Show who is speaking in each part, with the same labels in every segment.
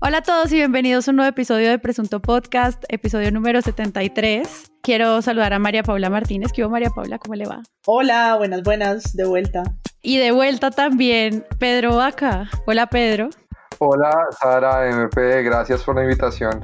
Speaker 1: Hola a todos y bienvenidos a un nuevo episodio de Presunto Podcast, episodio número 73. Quiero saludar a María Paula Martínez. ¿Qué hubo, María Paula? ¿Cómo le va?
Speaker 2: Hola, buenas, buenas, de vuelta.
Speaker 1: Y de vuelta también Pedro Vaca. Hola, Pedro.
Speaker 3: Hola, Sara MP, gracias por la invitación.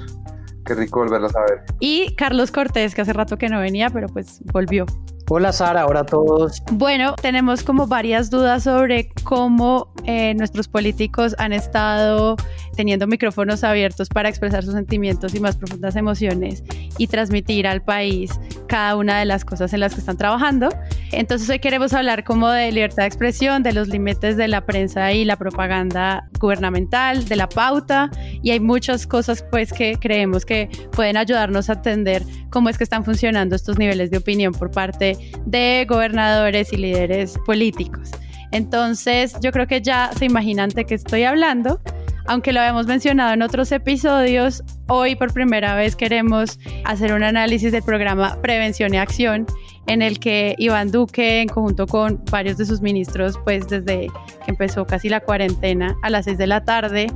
Speaker 3: Qué rico volverla a ver.
Speaker 1: Y Carlos Cortés, que hace rato que no venía, pero pues volvió.
Speaker 4: Hola Sara, hola a todos.
Speaker 1: Bueno, tenemos como varias dudas sobre cómo eh, nuestros políticos han estado teniendo micrófonos abiertos para expresar sus sentimientos y más profundas emociones y transmitir al país cada una de las cosas en las que están trabajando. Entonces hoy queremos hablar como de libertad de expresión, de los límites de la prensa y la propaganda gubernamental, de la pauta y hay muchas cosas pues que creemos que pueden ayudarnos a entender cómo es que están funcionando estos niveles de opinión por parte de gobernadores y líderes políticos. Entonces, yo creo que ya se imaginan de qué estoy hablando. Aunque lo habíamos mencionado en otros episodios, hoy por primera vez queremos hacer un análisis del programa Prevención y Acción, en el que Iván Duque, en conjunto con varios de sus ministros, pues desde que empezó casi la cuarentena a las 6 de la tarde,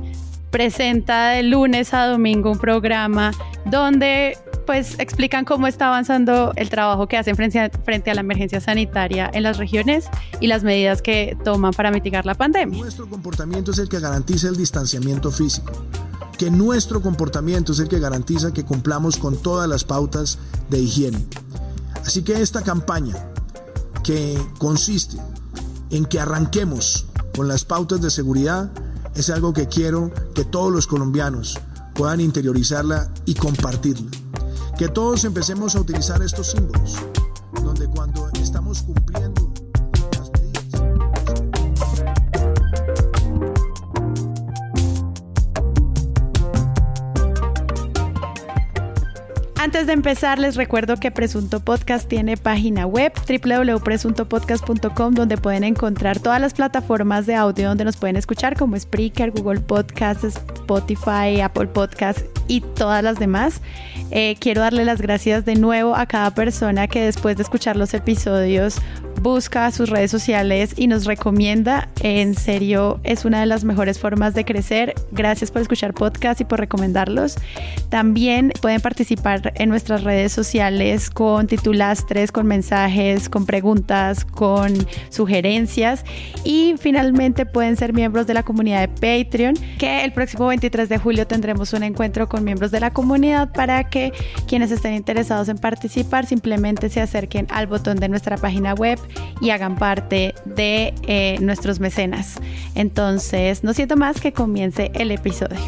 Speaker 1: presenta de lunes a domingo un programa donde pues explican cómo está avanzando el trabajo que hacen frente a, la emergencia sanitaria en las regiones y las medidas que toman para mitigar la pandemia.
Speaker 5: Nuestro comportamiento es el que garantiza el distanciamiento físico, que nuestro comportamiento es el que garantiza que cumplamos con todas las pautas de higiene. Así que esta campaña, que consiste en que arranquemos con las pautas de seguridad, es algo que quiero que todos los colombianos puedan interiorizarla y compartirla. Que todos empecemos a utilizar estos símbolos, donde cuando estamos cumpliendo
Speaker 1: Antes de empezar, les recuerdo que Presunto Podcast tiene página web www.presuntopodcast.com donde pueden encontrar todas las plataformas de audio donde nos pueden escuchar como Spreaker, Google Podcasts, Spotify, Apple Podcasts y todas las demás. Eh, quiero darle las gracias de nuevo a cada persona que después de escuchar los episodios busca sus redes sociales y nos recomienda. En serio, es una de las mejores formas de crecer. Gracias por escuchar podcast y por recomendarlos. También pueden participar en nuestras redes sociales con titulastres, con mensajes, con preguntas, con sugerencias y finalmente pueden ser miembros de la comunidad de Patreon, que el próximo 23 de julio tendremos un encuentro con miembros de la comunidad para que quienes estén interesados en participar simplemente se acerquen al botón de nuestra página web y hagan parte de eh, nuestros mecenas. Entonces, no siento más que comience el episodio.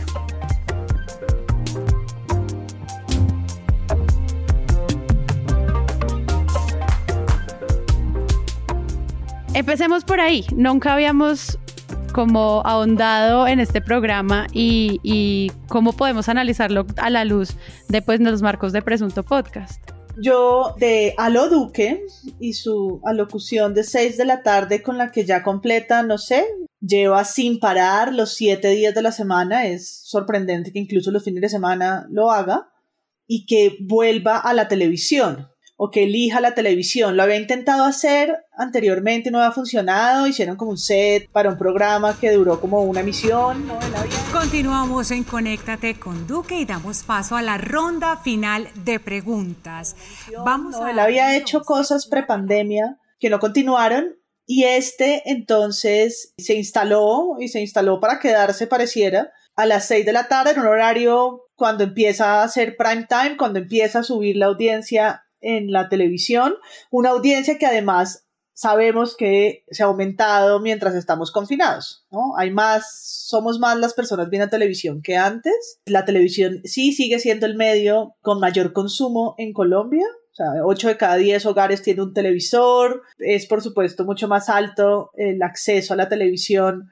Speaker 1: Empecemos por ahí. Nunca habíamos como ahondado en este programa y, cómo podemos analizarlo a la luz de pues, los marcos de Presunto Podcast.
Speaker 2: Yo de Alo Duque y su alocución de 6 de la tarde con la que ya completa, no sé, lleva sin parar los siete días de la semana. Es sorprendente que incluso los fines de semana lo haga y que vuelva a la televisión o que elija la televisión. Lo había intentado hacer anteriormente, no había funcionado, hicieron como un set para un programa que duró como una emisión.
Speaker 6: Continuamos en Conéctate con Duque y damos paso a la ronda final de preguntas.
Speaker 2: Vamos no, él había hecho cosas prepandemia que no continuaron y este entonces se instaló y se instaló para quedarse pareciera a las 6 de la tarde en un horario cuando empieza a hacer prime time, cuando empieza a subir la audiencia en la televisión, una audiencia que además sabemos que se ha aumentado mientras estamos confinados, ¿no? Hay más, somos más las personas viendo televisión que antes. La televisión sí sigue siendo el medio con mayor consumo en Colombia. O sea, 8 de cada 10 hogares tiene un televisor. Es, por supuesto, mucho más alto el acceso a la televisión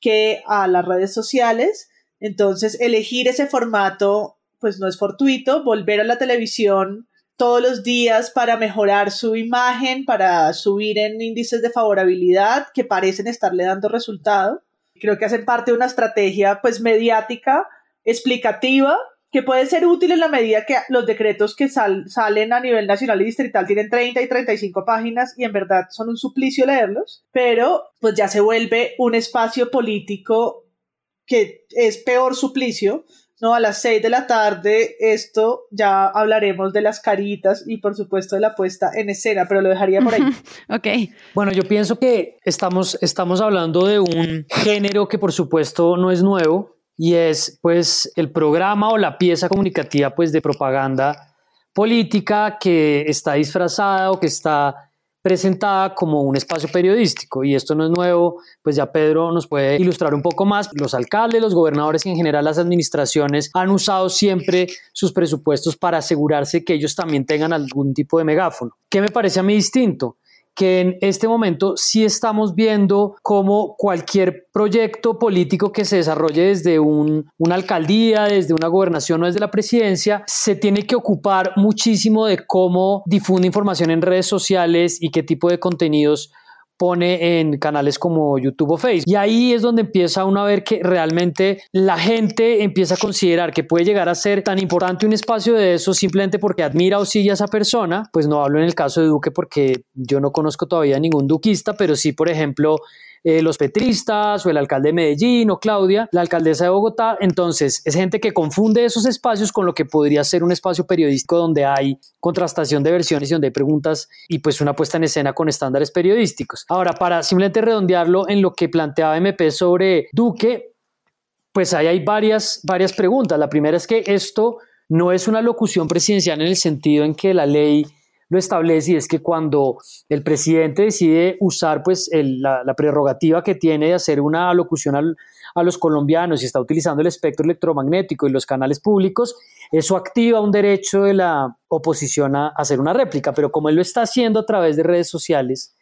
Speaker 2: que a las redes sociales. Entonces, elegir ese formato, pues no es fortuito. Volver a la televisión todos los días para mejorar su imagen, para subir en índices de favorabilidad que parecen estarle dando resultado. Creo que hacen parte de una estrategia pues mediática, explicativa, que puede ser útil en la medida que los decretos que salen a nivel nacional y distrital tienen 30 y 35 páginas y en verdad son un suplicio leerlos, pero pues ya se vuelve un espacio político que es peor suplicio, ¿no? A las 6 de la tarde, esto ya hablaremos de las caritas y por supuesto de la puesta en escena, pero lo dejaría por ahí.
Speaker 1: ok.
Speaker 4: Bueno, yo pienso que estamos, estamos hablando de un género que por supuesto no es nuevo y es pues el programa o la pieza comunicativa pues de propaganda política que está disfrazada o que está presentada como un espacio periodístico y esto no es nuevo, pues ya Pedro nos puede ilustrar un poco más. Los alcaldes, los gobernadores y en general las administraciones han usado siempre sus presupuestos para asegurarse que ellos también tengan algún tipo de megáfono. ¿Qué me parece a mí distinto? Que en este momento sí estamos viendo cómo cualquier proyecto político que se desarrolle desde una alcaldía, desde una gobernación o desde la presidencia, se tiene que ocupar muchísimo de cómo difunde información en redes sociales y qué tipo de contenidos pone en canales como YouTube o Facebook. Y ahí es donde empieza uno a ver que realmente la gente empieza a considerar que puede llegar a ser tan importante un espacio de eso simplemente porque admira o sigue a esa persona. Pues no hablo en el caso de Duque porque yo no conozco todavía ningún duquista, pero sí, por ejemplo, eh, los petristas o el alcalde de Medellín o Claudia, la alcaldesa de Bogotá. Entonces, es gente que confunde esos espacios con lo que podría ser un espacio periodístico donde hay contrastación de versiones y donde hay preguntas y pues una puesta en escena con estándares periodísticos. Ahora, para simplemente redondearlo en lo que planteaba MP sobre Duque, pues ahí hay varias, varias preguntas. La primera es que esto no es una locución presidencial en el sentido en que la ley lo establece y es que cuando el presidente decide usar pues la, prerrogativa que tiene de hacer una alocución a los colombianos y está utilizando el espectro electromagnético y los canales públicos, eso activa un derecho de la oposición a hacer una réplica, pero como él lo está haciendo a través de redes sociales,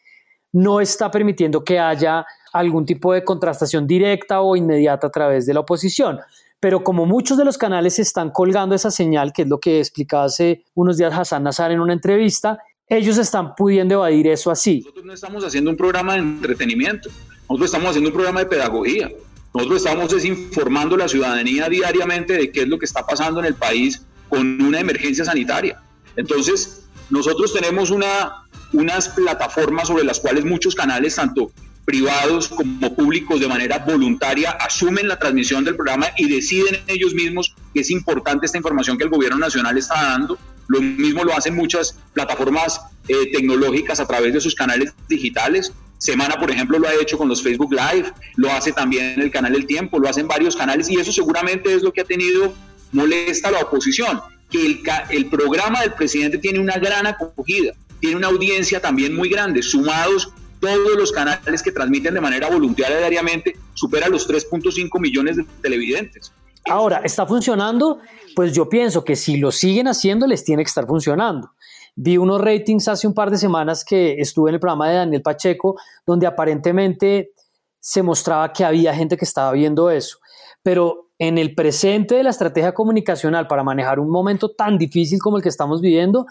Speaker 4: no está permitiendo que haya algún tipo de contrastación directa o inmediata a través de la oposición pero como muchos de los canales están colgando esa señal, que es lo que explicaba hace unos días Hassan Nazar en una entrevista, ellos están pudiendo evadir eso así.
Speaker 7: Nosotros no estamos haciendo un programa de entretenimiento, nosotros estamos haciendo un programa de pedagogía. Nosotros estamos desinformando a la ciudadanía diariamente de qué es lo que está pasando en el país con una emergencia sanitaria. Entonces, nosotros tenemos una, unas plataformas sobre las cuales muchos canales, tanto privados como públicos de manera voluntaria asumen la transmisión del programa y deciden ellos mismos que es importante esta información que el gobierno nacional está dando. Lo mismo lo hacen muchas plataformas eh, tecnológicas a través de sus canales digitales. Semana, por ejemplo, lo ha hecho con los Facebook Live, lo hace también el canal El Tiempo, lo hacen varios canales y eso seguramente es lo que ha tenido molesta a la oposición, que el, el programa del presidente tiene una gran acogida, tiene una audiencia también muy grande, sumados todos los canales que transmiten de manera voluntaria diariamente supera los 3.5 millones de televidentes.
Speaker 4: Ahora, ¿está funcionando? Pues yo pienso que si lo siguen haciendo, les tiene que estar funcionando. Vi unos ratings hace un par de semanas que estuve en el programa de Daniel Pacheco, donde aparentemente se mostraba que había gente que estaba viendo eso. Pero en el presente de la estrategia comunicacional para manejar un momento tan difícil como el que estamos viviendo,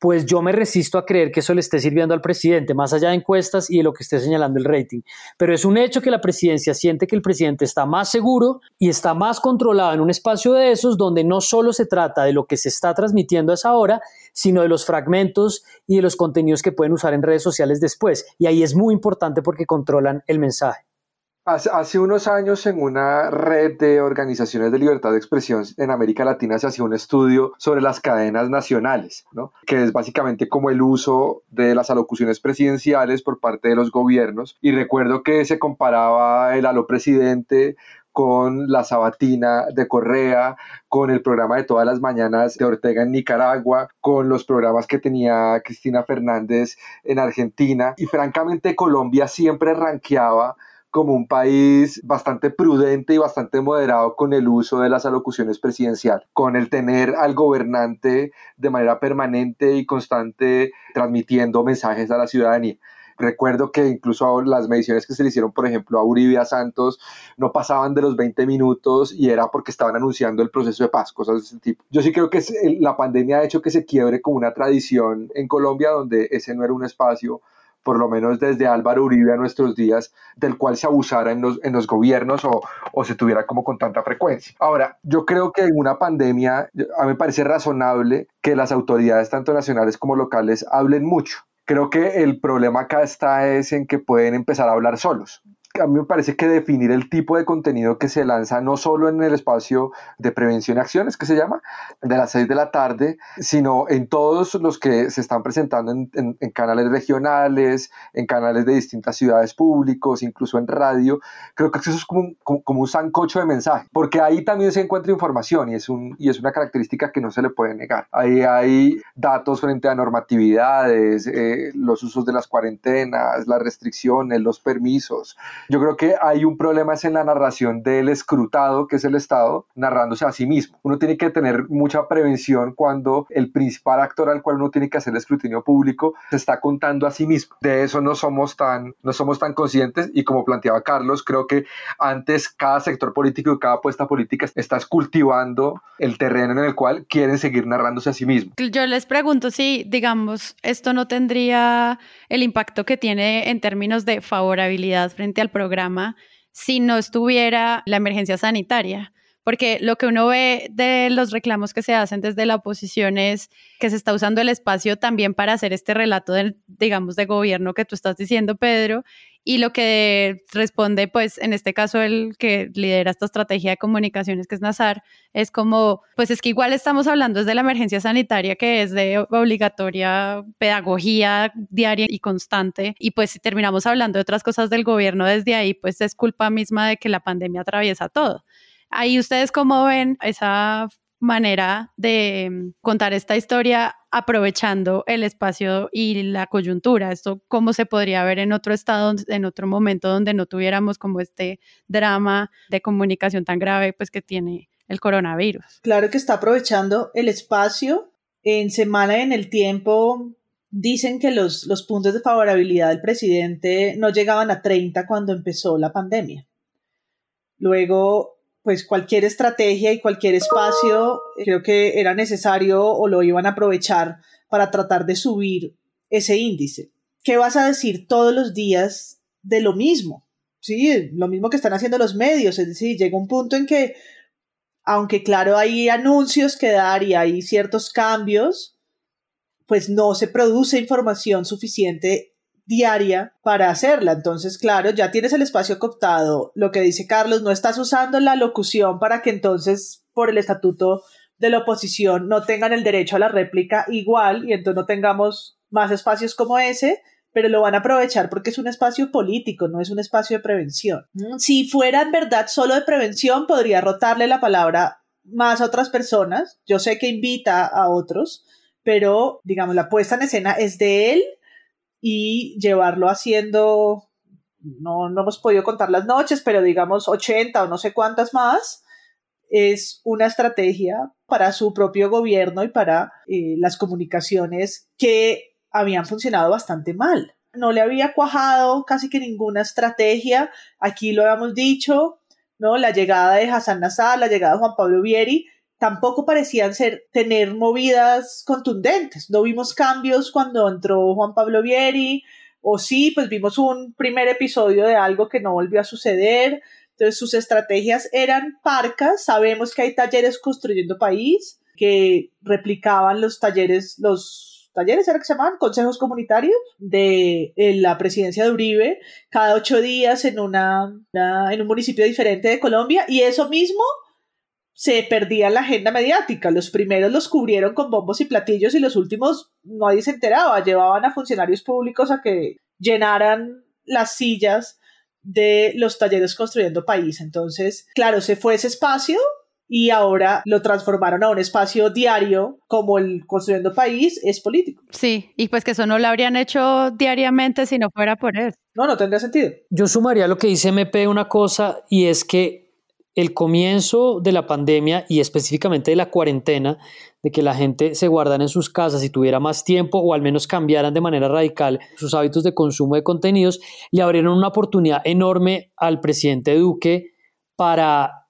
Speaker 4: pues yo me resisto a creer que eso le esté sirviendo al presidente, más allá de encuestas y de lo que esté señalando el rating. Pero es un hecho que la presidencia siente que el presidente está más seguro y está más controlado en un espacio de esos donde no solo se trata de lo que se está transmitiendo a esa hora, sino de los fragmentos y de los contenidos que pueden usar en redes sociales después. Y ahí es muy importante porque controlan el mensaje.
Speaker 3: Hace, unos años en una red de organizaciones de libertad de expresión en América Latina se hacía un estudio sobre las cadenas nacionales, que es básicamente como el uso de las alocuciones presidenciales por parte de los gobiernos. Y recuerdo que se comparaba el alo presidente con la sabatina de Correa, con el programa de todas las mañanas de Ortega en Nicaragua, con los programas que tenía Cristina Fernández en Argentina. Y francamente Colombia siempre ranqueaba como un país bastante prudente y bastante moderado con el uso de las alocuciones presidenciales, con el tener al gobernante de manera permanente y constante transmitiendo mensajes a la ciudadanía. Recuerdo que incluso las mediciones que se le hicieron, por ejemplo, a Uribe Santos, no pasaban de los 20 minutos y era porque estaban anunciando el proceso de paz, cosas de ese tipo. Yo sí creo que la pandemia ha hecho que se quiebre como una tradición en Colombia donde ese no era un espacio por lo menos desde Álvaro Uribe a nuestros días, del cual se abusara en los, en los gobiernos o, o, se tuviera como con tanta frecuencia. Ahora, yo creo que en una pandemia, a mí me parece razonable que las autoridades, tanto nacionales como locales, hablen mucho. Creo que el problema acá está es en que pueden empezar a hablar solos a mí me parece que definir el tipo de contenido que se lanza no solo en el espacio de prevención y acciones, que se llama, de las 6 de la tarde, sino en todos los que se están presentando en, canales regionales, en canales de distintas ciudades públicos, incluso en radio, creo que eso es como, como, un sancocho de mensaje, porque ahí también se encuentra información y es, un, y es una característica que no se le puede negar. Ahí hay datos frente a normatividades, eh, los usos de las cuarentenas, las restricciones, los permisos, yo creo que hay un problema es en la narración del escrutado, que es el Estado, narrándose a sí mismo. Uno tiene que tener mucha prevención cuando el principal actor al cual uno tiene que hacer el escrutinio público se está contando a sí mismo. De eso no somos tan, no somos tan conscientes y como planteaba Carlos, creo que antes cada sector político y cada apuesta política está cultivando el terreno en el cual quieren seguir narrándose a sí mismo.
Speaker 1: Yo les pregunto si, digamos, esto no tendría el impacto que tiene en términos de favorabilidad frente al programa si no estuviera la emergencia sanitaria. Porque lo que uno ve de los reclamos que se hacen desde la oposición es que se está usando el espacio también para hacer este relato, del, digamos, de gobierno que tú estás diciendo, Pedro, y lo que responde, pues en este caso el que lidera esta estrategia de comunicaciones, que es Nazar, es como, pues es que igual estamos hablando de la emergencia sanitaria, que es de obligatoria pedagogía diaria y constante, y pues si terminamos hablando de otras cosas del gobierno desde ahí, pues es culpa misma de que la pandemia atraviesa todo. Ahí ustedes cómo ven esa manera de mm, contar esta historia aprovechando el espacio y la coyuntura. Esto cómo se podría ver en otro estado, en otro momento donde no tuviéramos como este drama de comunicación tan grave pues que tiene el coronavirus.
Speaker 2: Claro que está aprovechando el espacio. En semana en el tiempo dicen que los, los puntos de favorabilidad del presidente no llegaban a 30 cuando empezó la pandemia. Luego pues cualquier estrategia y cualquier espacio creo que era necesario o lo iban a aprovechar para tratar de subir ese índice. ¿Qué vas a decir todos los días de lo mismo? Sí, lo mismo que están haciendo los medios, es decir, llega un punto en que, aunque claro hay anuncios que dar y hay ciertos cambios, pues no se produce información suficiente diaria para hacerla. Entonces, claro, ya tienes el espacio cooptado. Lo que dice Carlos, no estás usando la locución para que entonces, por el estatuto de la oposición, no tengan el derecho a la réplica igual y entonces no tengamos más espacios como ese, pero lo van a aprovechar porque es un espacio político, no es un espacio de prevención. Mm, si fuera en verdad solo de prevención, podría rotarle la palabra más a otras personas. Yo sé que invita a otros, pero digamos, la puesta en escena es de él y llevarlo haciendo, no, no hemos podido contar las noches, pero digamos 80 o no sé cuántas más, es una estrategia para su propio gobierno y para eh, las comunicaciones que habían funcionado bastante mal. No le había cuajado casi que ninguna estrategia, aquí lo habíamos dicho, ¿no? La llegada de Hassan Nassar, la llegada de Juan Pablo Vieri, tampoco parecían ser, tener movidas contundentes. No vimos cambios cuando entró Juan Pablo Vieri, o sí, pues vimos un primer episodio de algo que no volvió a suceder. Entonces sus estrategias eran parcas. Sabemos que hay talleres construyendo país que replicaban los talleres, los talleres era que se llamaban consejos comunitarios de la presidencia de Uribe cada ocho días en una, en un municipio diferente de Colombia y eso mismo se perdía la agenda mediática. Los primeros los cubrieron con bombos y platillos y los últimos nadie se enteraba. Llevaban a funcionarios públicos a que llenaran las sillas de los talleres construyendo país. Entonces, claro, se fue ese espacio y ahora lo transformaron a un espacio diario como el construyendo país es político.
Speaker 1: Sí, y pues que eso no lo habrían hecho diariamente si no fuera por eso.
Speaker 2: No, no tendría sentido.
Speaker 4: Yo sumaría lo que dice MP una cosa y es que el comienzo de la pandemia y específicamente de la cuarentena, de que la gente se guardara en sus casas y tuviera más tiempo o al menos cambiaran de manera radical sus hábitos de consumo de contenidos, le abrieron una oportunidad enorme al presidente Duque para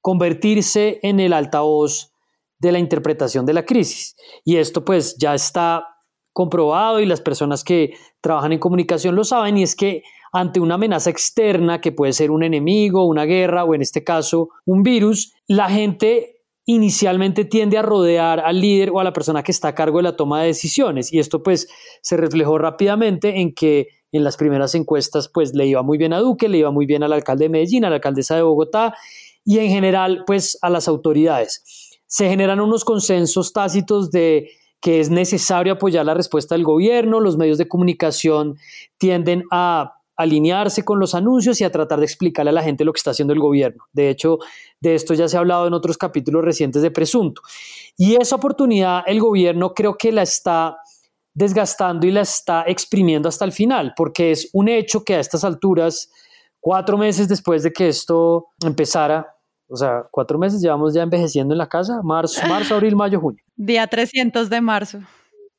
Speaker 4: convertirse en el altavoz de la interpretación de la crisis. Y esto pues ya está comprobado y las personas que trabajan en comunicación lo saben y es que ante una amenaza externa que puede ser un enemigo, una guerra o en este caso un virus, la gente inicialmente tiende a rodear al líder o a la persona que está a cargo de la toma de decisiones y esto pues se reflejó rápidamente en que en las primeras encuestas pues le iba muy bien a Duque, le iba muy bien al alcalde de Medellín, a la alcaldesa de Bogotá y en general pues a las autoridades. Se generan unos consensos tácitos de que es necesario apoyar la respuesta del gobierno, los medios de comunicación tienden a alinearse con los anuncios y a tratar de explicarle a la gente lo que está haciendo el gobierno. De hecho, de esto ya se ha hablado en otros capítulos recientes de Presunto. Y esa oportunidad el gobierno creo que la está desgastando y la está exprimiendo hasta el final, porque es un hecho que a estas alturas, cuatro meses después de que esto empezara, o sea, cuatro meses llevamos ya envejeciendo en la casa, marzo, marzo abril, mayo, junio.
Speaker 1: Día 300 de marzo.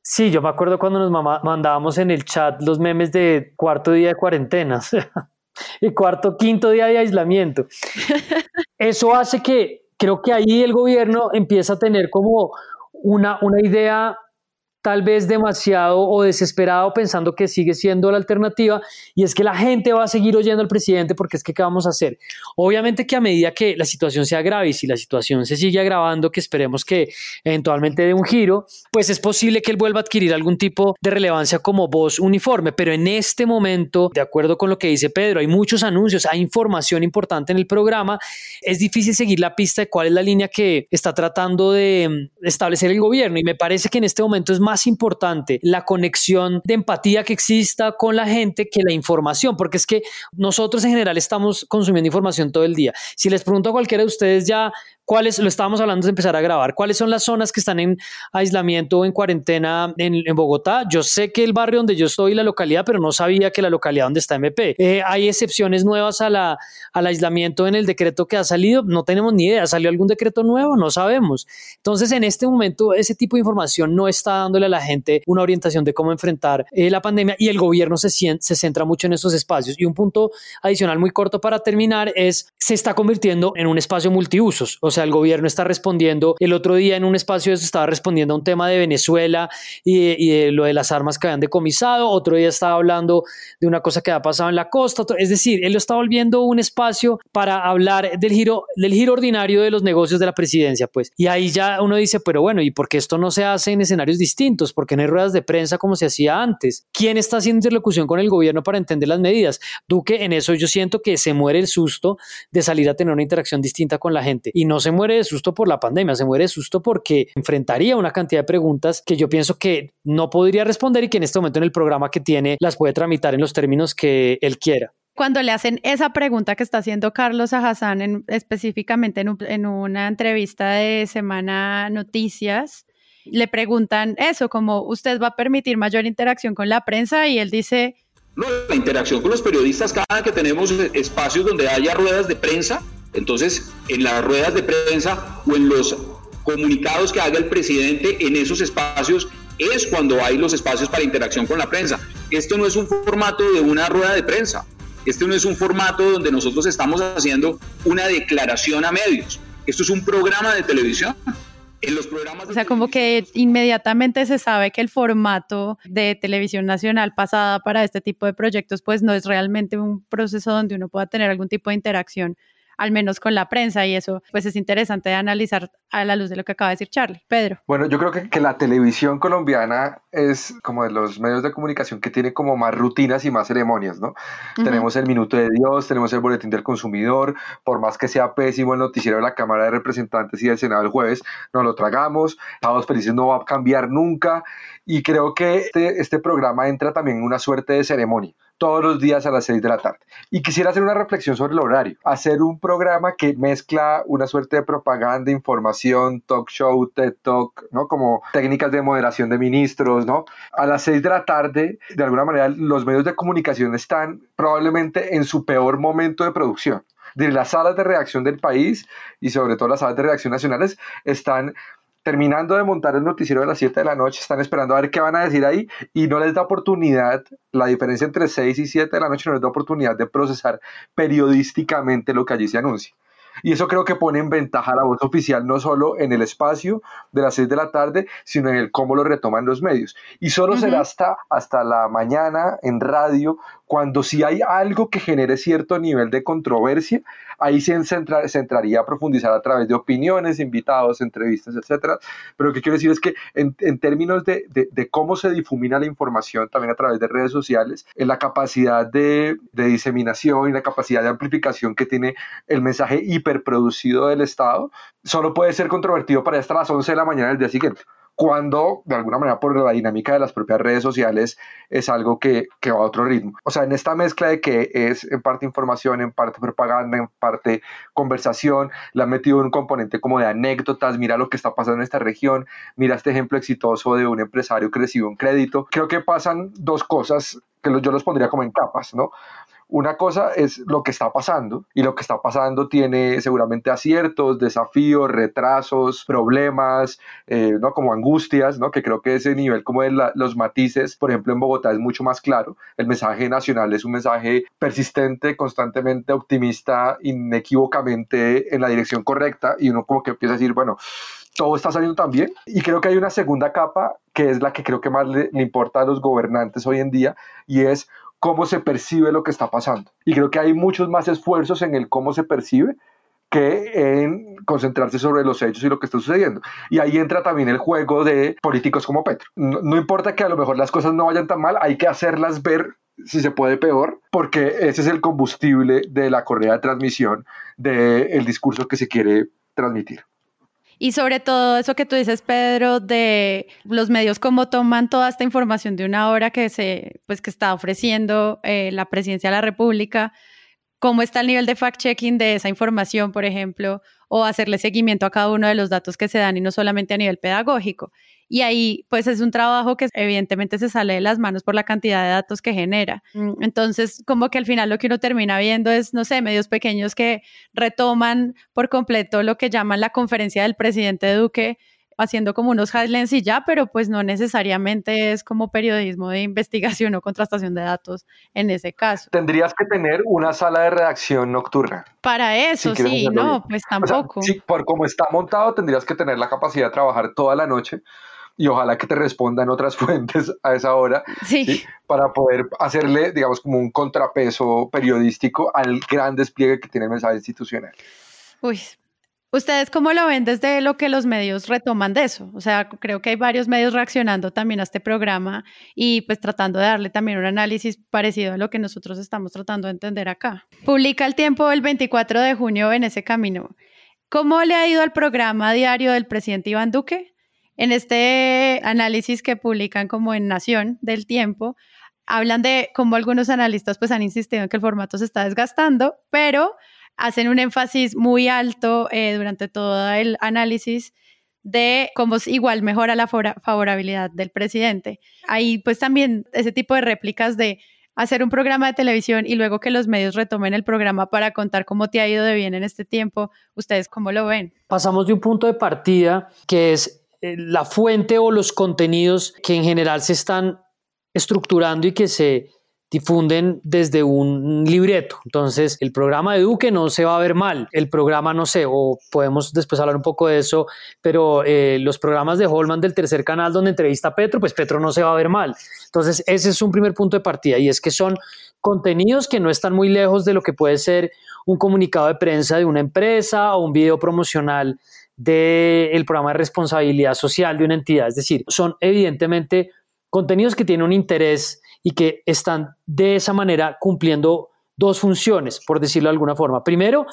Speaker 4: Sí, yo me acuerdo cuando nos mandábamos en el chat los memes de cuarto día de cuarentena y cuarto, quinto día de aislamiento. Eso hace que creo que ahí el gobierno empieza a tener como una, una idea tal vez demasiado o desesperado pensando que sigue siendo la alternativa y es que la gente va a seguir oyendo al presidente porque es que ¿qué vamos a hacer? Obviamente que a medida que la situación se agrave y si la situación se sigue agravando, que esperemos que eventualmente dé un giro, pues es posible que él vuelva a adquirir algún tipo de relevancia como voz uniforme, pero en este momento, de acuerdo con lo que dice Pedro, hay muchos anuncios, hay información importante en el programa, es difícil seguir la pista de cuál es la línea que está tratando de establecer el gobierno y me parece que en este momento es importante la conexión de empatía que exista con la gente que la información, porque es que nosotros en general estamos consumiendo información todo el día. Si les pregunto a cualquiera de ustedes ya cuáles, lo estábamos hablando de empezar a grabar, cuáles son las zonas que están en aislamiento o en cuarentena en, Bogotá. Yo sé que el barrio donde yo estoy, la localidad, pero no sabía que la localidad donde está MP. Eh, hay excepciones nuevas a la, al aislamiento en el decreto que ha salido, no tenemos ni idea. ¿Salió algún decreto nuevo? No sabemos. Entonces, en este momento, ese tipo de información no está dándole a la gente una orientación de cómo enfrentar eh, la pandemia y el gobierno se, se centra mucho en esos espacios. Y un punto adicional muy corto para terminar es, se está convirtiendo en un espacio multiusos. O sea, el gobierno está respondiendo. El otro día en un espacio estaba respondiendo a un tema de Venezuela y de, lo de las armas que habían decomisado. Otro día estaba hablando de una cosa que ha pasado en la costa. Es decir, él lo está volviendo un espacio para hablar del giro, del giro ordinario de los negocios de la presidencia, pues. Y ahí ya uno dice, pero bueno, ¿y por qué esto no se hace en escenarios distintos? ¿Por qué no hay ruedas de prensa como se hacía antes? ¿Quién está haciendo interlocución con el gobierno para entender las medidas? Duque, en eso yo siento que se muere el susto de salir a tener una interacción distinta con la gente y no se muere de susto por la pandemia, se muere de susto porque enfrentaría una cantidad de preguntas que yo pienso que no podría responder y que en este momento en el programa que tiene las puede tramitar en los términos que él quiera
Speaker 1: cuando le hacen esa pregunta que está haciendo Carlos a Hassan específicamente en, en, una entrevista de Semana Noticias, le preguntan eso, como usted va a permitir mayor interacción con la prensa y él dice...
Speaker 7: No, la interacción con los periodistas, cada que tenemos espacios donde haya ruedas de prensa, entonces, en las ruedas de prensa o en los comunicados que haga el presidente en esos espacios es cuando hay los espacios para interacción con la prensa. Esto no es un formato de una rueda de prensa. Este no es un formato donde nosotros estamos haciendo una declaración a medios. Esto es un programa de televisión. En los programas
Speaker 1: o sea, como que inmediatamente se sabe que el formato de televisión nacional pasada para este tipo de proyectos, pues no es realmente un proceso donde uno pueda tener algún tipo de interacción al menos con la prensa y eso pues es interesante de analizar a la luz de lo que acaba de decir Charlie. Pedro.
Speaker 3: Bueno, yo creo que, que la televisión colombiana es como de los medios de comunicación que tiene como más rutinas y más ceremonias, ¿no? Tenemos el Minuto de Dios, tenemos el Boletín del Consumidor, por más que sea pésimo el noticiero de la Cámara de Representantes y del Senado el jueves, no lo tragamos, Sábados Felices no va a cambiar nunca y creo que este, este programa entra también en una suerte de ceremonia todos los días a las 6 de la tarde. Y quisiera hacer una reflexión sobre el horario, hacer un programa que mezcla una suerte de propaganda, información, talk show, TED Talk, ¿no? Como técnicas de moderación de ministros, ¿no? A las 6 de la tarde, de alguna manera, los medios de comunicación están probablemente en su peor momento de producción de las salas de reacción del país y sobre todo las salas de reacción nacionales están terminando de montar el noticiero de las 7 de la noche, están esperando a ver qué van a decir ahí y no les da oportunidad, la diferencia entre 6 y 7 de la noche no les da oportunidad de procesar periodísticamente lo que allí se anuncia. Y eso creo que pone en ventaja la voz oficial no solo en el espacio de las 6 de la tarde, sino en el cómo lo retoman los medios. Y solo será hasta, hasta la mañana en radio cuando si hay algo que genere cierto nivel de controversia, ahí se, se entraría a profundizar a través de opiniones, invitados, entrevistas, etcétera. Pero lo que quiero decir es que en, términos de, cómo se difumina la información también a través de redes sociales, en la capacidad de, de diseminación y la capacidad de amplificación que tiene el mensaje hiperproducido del Estado, solo puede ser controvertido para hasta las 11 de la mañana del día siguiente cuando de alguna manera por la dinámica de las propias redes sociales es algo que, va a otro ritmo. O sea, en esta mezcla de que es en parte información, en parte propaganda, en parte conversación, le han metido un componente como de anécdotas, mira lo que está pasando en esta región, mira este ejemplo exitoso de un empresario que recibió un crédito. Creo que pasan dos cosas que yo los pondría como en capas, ¿no? Una cosa es lo que está pasando y lo que está pasando tiene seguramente aciertos, desafíos, retrasos, problemas, eh, ¿no? como angustias, ¿no? que creo que ese nivel como de los matices, por ejemplo en Bogotá es mucho más claro. El mensaje nacional es un mensaje persistente, constantemente optimista, inequívocamente en la dirección correcta y uno como que empieza a decir, bueno, todo está saliendo tan bien. Y creo que hay una segunda capa que es la que creo que más le importa a los gobernantes hoy en día y es cómo se percibe lo que está pasando. Y creo que hay muchos más esfuerzos en el cómo se percibe que en concentrarse sobre los hechos y lo que está sucediendo. Y ahí entra también el juego de políticos como Petro. No, no, importa que a lo mejor las cosas no vayan tan mal, hay que hacerlas ver si se puede peor, porque ese es el combustible de la correa de transmisión del discurso que se quiere transmitir.
Speaker 1: Y sobre todo eso que tú dices, Pedro, de los medios, cómo toman toda esta información de una hora que se, pues que está ofreciendo eh, la presidencia de la República, cómo está el nivel de fact-checking de esa información, por ejemplo, o hacerle seguimiento a cada uno de los datos que se dan y no solamente a nivel pedagógico. Y ahí, pues es un trabajo que evidentemente se sale de las manos por la cantidad de datos que genera. Mm, entonces, como que al final lo que uno termina viendo es, no sé, medios pequeños que retoman por completo lo que llaman la conferencia del presidente Duque haciendo como unos headlines y ya, pero pues no necesariamente es como periodismo de investigación o contrastación de datos en ese caso.
Speaker 3: Tendrías que tener una sala de redacción nocturna.
Speaker 1: Para eso, si sí, no, pues tampoco.
Speaker 3: O sea, sí, por cómo está montado, tendrías que tener la capacidad de trabajar toda la noche y ojalá que te respondan otras fuentes a esa hora
Speaker 1: sí.
Speaker 3: ¿sí? para poder hacerle, digamos, como un contrapeso periodístico al gran despliegue que tiene el mensaje institucional.
Speaker 1: Uy, ¿Ustedes cómo lo ven desde lo que los medios retoman de eso? O sea, creo que hay varios medios reaccionando también a este programa y pues tratando de darle también un análisis parecido a lo que nosotros estamos tratando de entender acá. Publica el tiempo el 24 de junio en ese camino. ¿Cómo le ha ido al programa diario del presidente Iván Duque? En este análisis que publican como en Nación del Tiempo, hablan de cómo algunos analistas pues han insistido en que el formato se está desgastando, pero hacen un énfasis muy alto eh, durante todo el análisis de cómo igual mejora la favorabilidad del presidente. Ahí pues también ese tipo de réplicas de hacer un programa de televisión y luego que los medios retomen el programa para contar cómo te ha ido de bien en este tiempo, ¿ustedes cómo lo ven?
Speaker 4: Pasamos de un punto de partida que es la fuente o los contenidos que en general se están estructurando y que se difunden desde un libreto. Entonces, el programa de Duque no se va a ver mal. El programa, no sé, o podemos después hablar un poco de eso, pero eh, los programas de Holman del tercer canal donde entrevista a Petro, pues Petro no se va a ver mal. Entonces, ese es un primer punto de partida y es que son contenidos que no están muy lejos de lo que puede ser un comunicado de prensa de una empresa o un video promocional del programa de responsabilidad social de una entidad. Es decir, son evidentemente contenidos que tienen un interés y que están de esa manera cumpliendo dos funciones, por decirlo de alguna forma. Primero,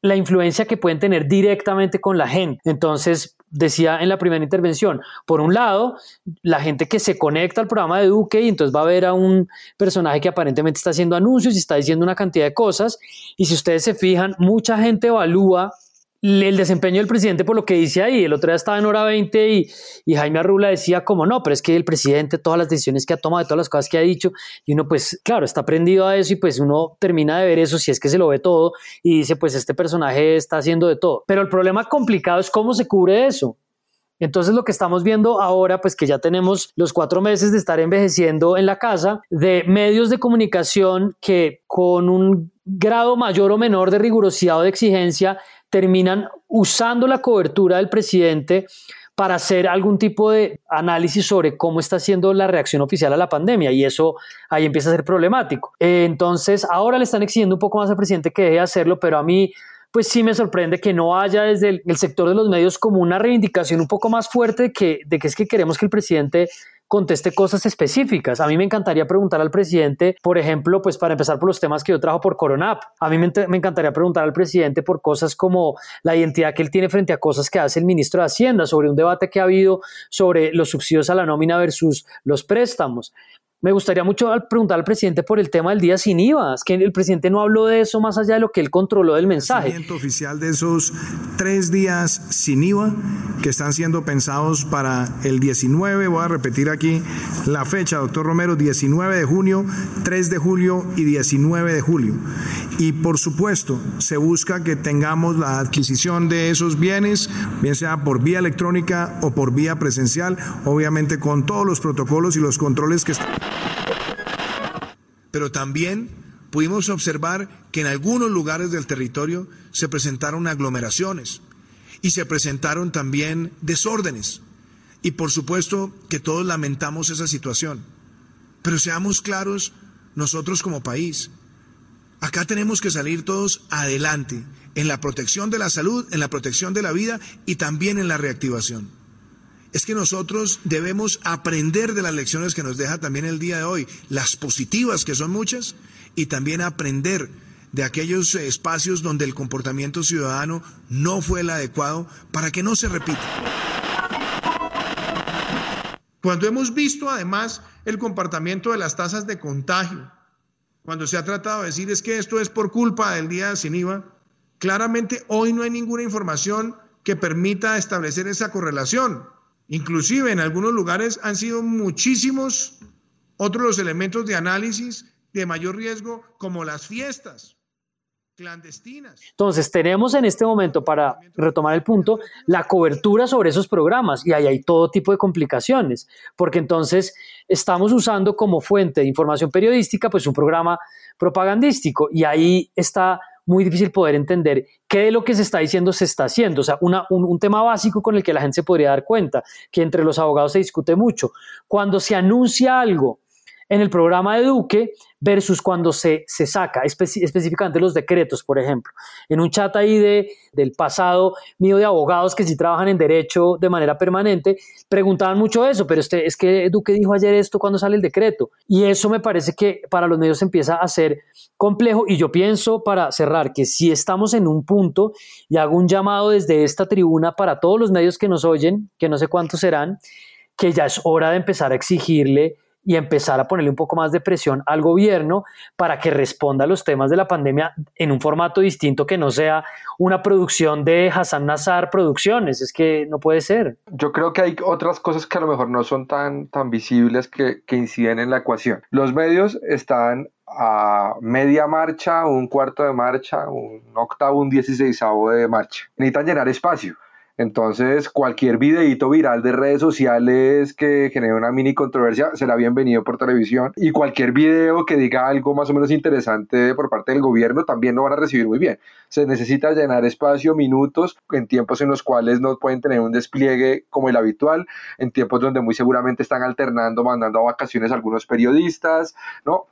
Speaker 4: la influencia que pueden tener directamente con la gente. Entonces, decía en la primera intervención, por un lado, la gente que se conecta al programa de Duque y entonces va a ver a un personaje que aparentemente está haciendo anuncios y está diciendo una cantidad de cosas. Y si ustedes se fijan, mucha gente evalúa el desempeño del presidente por lo que dice ahí. El otro día estaba en hora 20 y, Jaime Arrula decía como no, pero es que el presidente, todas las decisiones que ha tomado, todas las cosas que ha dicho, y uno pues claro, está prendido a eso y pues uno termina de ver eso si es que se lo ve todo y dice pues este personaje está haciendo de todo. Pero el problema complicado es cómo se cubre eso. Entonces lo que estamos viendo ahora, pues que ya tenemos los cuatro meses de estar envejeciendo en la casa, de medios de comunicación que con un grado mayor o menor de rigurosidad o de exigencia terminan usando la cobertura del presidente para hacer algún tipo de análisis sobre cómo está siendo la reacción oficial a la pandemia y eso ahí empieza a ser problemático. Entonces, ahora le están exigiendo un poco más al presidente que deje de hacerlo, pero a mí pues sí me sorprende que no haya desde el, sector de los medios como una reivindicación un poco más fuerte de que, de que es que queremos que el presidente conteste cosas específicas. A mí me encantaría preguntar al presidente, por ejemplo, pues para empezar por los temas que yo trajo por Coronap. A mí me, me, encantaría preguntar al presidente por cosas como la identidad que él tiene frente a cosas que hace el ministro de Hacienda, sobre un debate que ha habido sobre los subsidios a la nómina versus los préstamos. Me gustaría mucho preguntar al presidente por el tema del día sin IVA. Es que el presidente no habló de eso más allá de lo que él controló del mensaje.
Speaker 5: oficial de esos tres días sin IVA que están siendo pensados para el 19. Voy a repetir aquí la fecha, doctor Romero, 19 de junio, 3 de julio y 19 de julio. Y por supuesto, se busca que tengamos la adquisición de esos bienes, bien sea por vía electrónica o por vía presencial, obviamente con todos los protocolos y los controles que están. Pero también pudimos observar que en algunos lugares del territorio se presentaron aglomeraciones y se presentaron también desórdenes. Y por supuesto que todos lamentamos esa situación. Pero seamos claros, nosotros como país, acá tenemos que salir todos adelante en la protección de la salud, en la protección de la vida y también en la reactivación es que nosotros debemos aprender de las lecciones que nos deja también el día de hoy, las positivas que son muchas, y también aprender de aquellos espacios donde el comportamiento ciudadano no fue el adecuado para que no se repita. Cuando hemos visto además el comportamiento de las tasas de contagio, cuando se ha tratado de decir es que esto es por culpa del día sin IVA, claramente hoy no hay ninguna información que permita establecer esa correlación. Inclusive en algunos lugares han sido muchísimos otros los elementos de análisis de mayor riesgo, como las fiestas clandestinas.
Speaker 4: Entonces, tenemos en este momento, para retomar el punto, la cobertura sobre esos programas y ahí hay todo tipo de complicaciones, porque entonces estamos usando como fuente de información periodística, pues un programa propagandístico y ahí está muy difícil poder entender qué de lo que se está diciendo se está haciendo. O sea, un, tema básico con el que la gente se podría dar cuenta, que entre los abogados se discute mucho. Cuando se anuncia algo en el programa de Duque versus cuando se, se saca específicamente los decretos, por ejemplo. En un chat ahí de, del pasado mío de abogados que sí trabajan en derecho de manera permanente, preguntaban mucho eso, pero este, es que Duque dijo ayer esto cuando sale el decreto. Y eso me parece que para los medios empieza a ser complejo y yo pienso para cerrar que si estamos en un punto y hago un llamado desde esta tribuna para todos los medios que nos oyen, que no sé cuántos serán, que ya es hora de empezar a exigirle y empezar a ponerle un poco más de presión al gobierno para que responda a los temas de la pandemia en un formato distinto que no sea una producción de Hassan Nazar Producciones. Es que no puede ser.
Speaker 3: Yo creo que hay otras cosas que a lo mejor no son tan, tan visibles que, que inciden en la ecuación. Los medios están a media marcha, un cuarto de marcha, un octavo, un dieciséisavo de marcha. Necesitan llenar espacio. Entonces, cualquier videíto viral de redes sociales que genere una mini controversia será bienvenido por televisión. Y cualquier video que diga algo más o menos interesante por parte del gobierno también lo van a recibir muy bien. Se necesita llenar espacio, minutos, en tiempos en los cuales no pueden tener un despliegue como el habitual, en tiempos donde muy seguramente están alternando, mandando a vacaciones a algunos periodistas, ¿no?